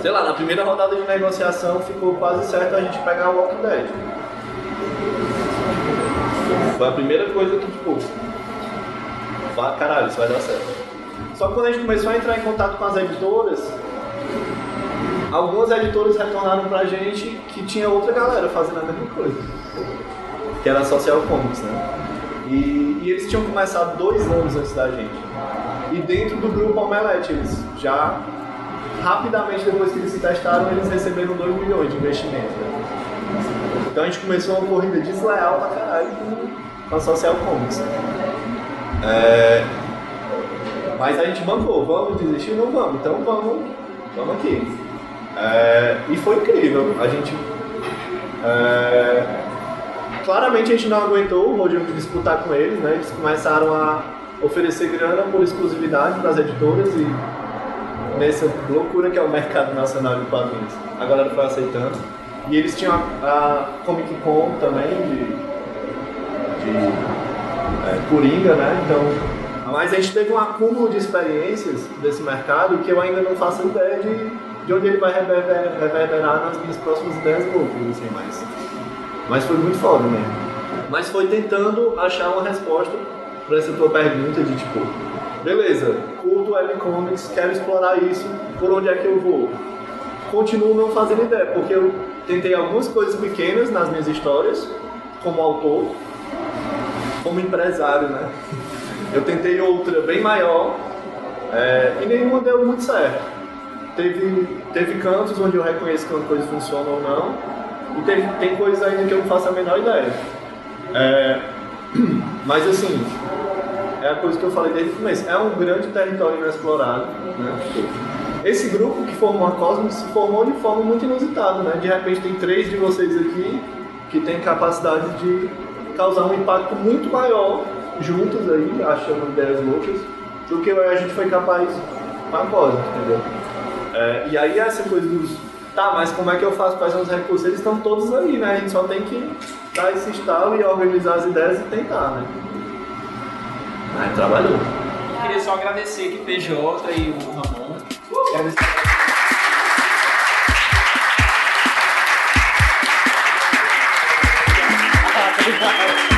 sei lá, na primeira rodada de negociação ficou quase certo a gente pegar o Walking Dead. Foi a primeira coisa que, tipo, caralho, isso vai dar certo. Só que quando a gente começou a entrar em contato com as editoras, algumas editoras retornaram pra gente que tinha outra galera fazendo a mesma coisa. Que era Social Comics, né? E, e eles tinham começado dois anos antes da gente. E dentro do grupo Omelete, eles já rapidamente depois que eles se testaram, eles receberam 2 milhões de investimento. né? Então a gente começou uma corrida desleal pra caralho com- a Social Comics. É, Mas a gente bancou, vamos desistir? Não vamos, então vamos, vamos aqui. É, E foi incrível, a gente... é, Claramente a gente não aguentou o Roger disputar com eles, né? Eles começaram a oferecer grana por exclusividade para as editoras e nessa loucura que é o mercado nacional de quadrinhos. A galera foi aceitando. E eles tinham a, a Comic Con também, de, de é, Coringa, né? Então, mas a gente teve um acúmulo de experiências desse mercado que eu ainda não faço ideia de, de onde ele vai reverber- reverberar nas minhas próximas ideias loucas, assim, mas, mas foi muito foda mesmo. Mas foi tentando achar uma resposta para essa tua pergunta de tipo, beleza, webcomics, quero explorar isso, por onde é que eu vou? Continuo não fazendo ideia, porque eu tentei algumas coisas pequenas nas minhas histórias, como autor, como empresário, né? Eu tentei outra bem maior é, e nenhuma deu muito certo. Teve, teve cantos onde eu reconheço que uma coisa funciona ou não, e teve, tem coisas ainda que eu não faço a menor ideia. É, mas assim, é a coisa que eu falei desde o começo. É um grande território inexplorado. Né? Esse grupo que formou a Cosmos se formou de forma muito inusitada. Né? De repente tem três de vocês aqui que têm capacidade de causar um impacto muito maior juntos aí, achando ideias loucas, do que a gente foi capaz com a Cosmos, entendeu? É, e aí essa coisa dos tá, mas como é que eu faço? Quais são os recursos? Eles estão todos aí, né? A gente só tem que dar esse estalo e organizar as ideias e tentar, né? Aí trabalhou. Queria só agradecer aqui PJ e o Ramon. Agradecer. Play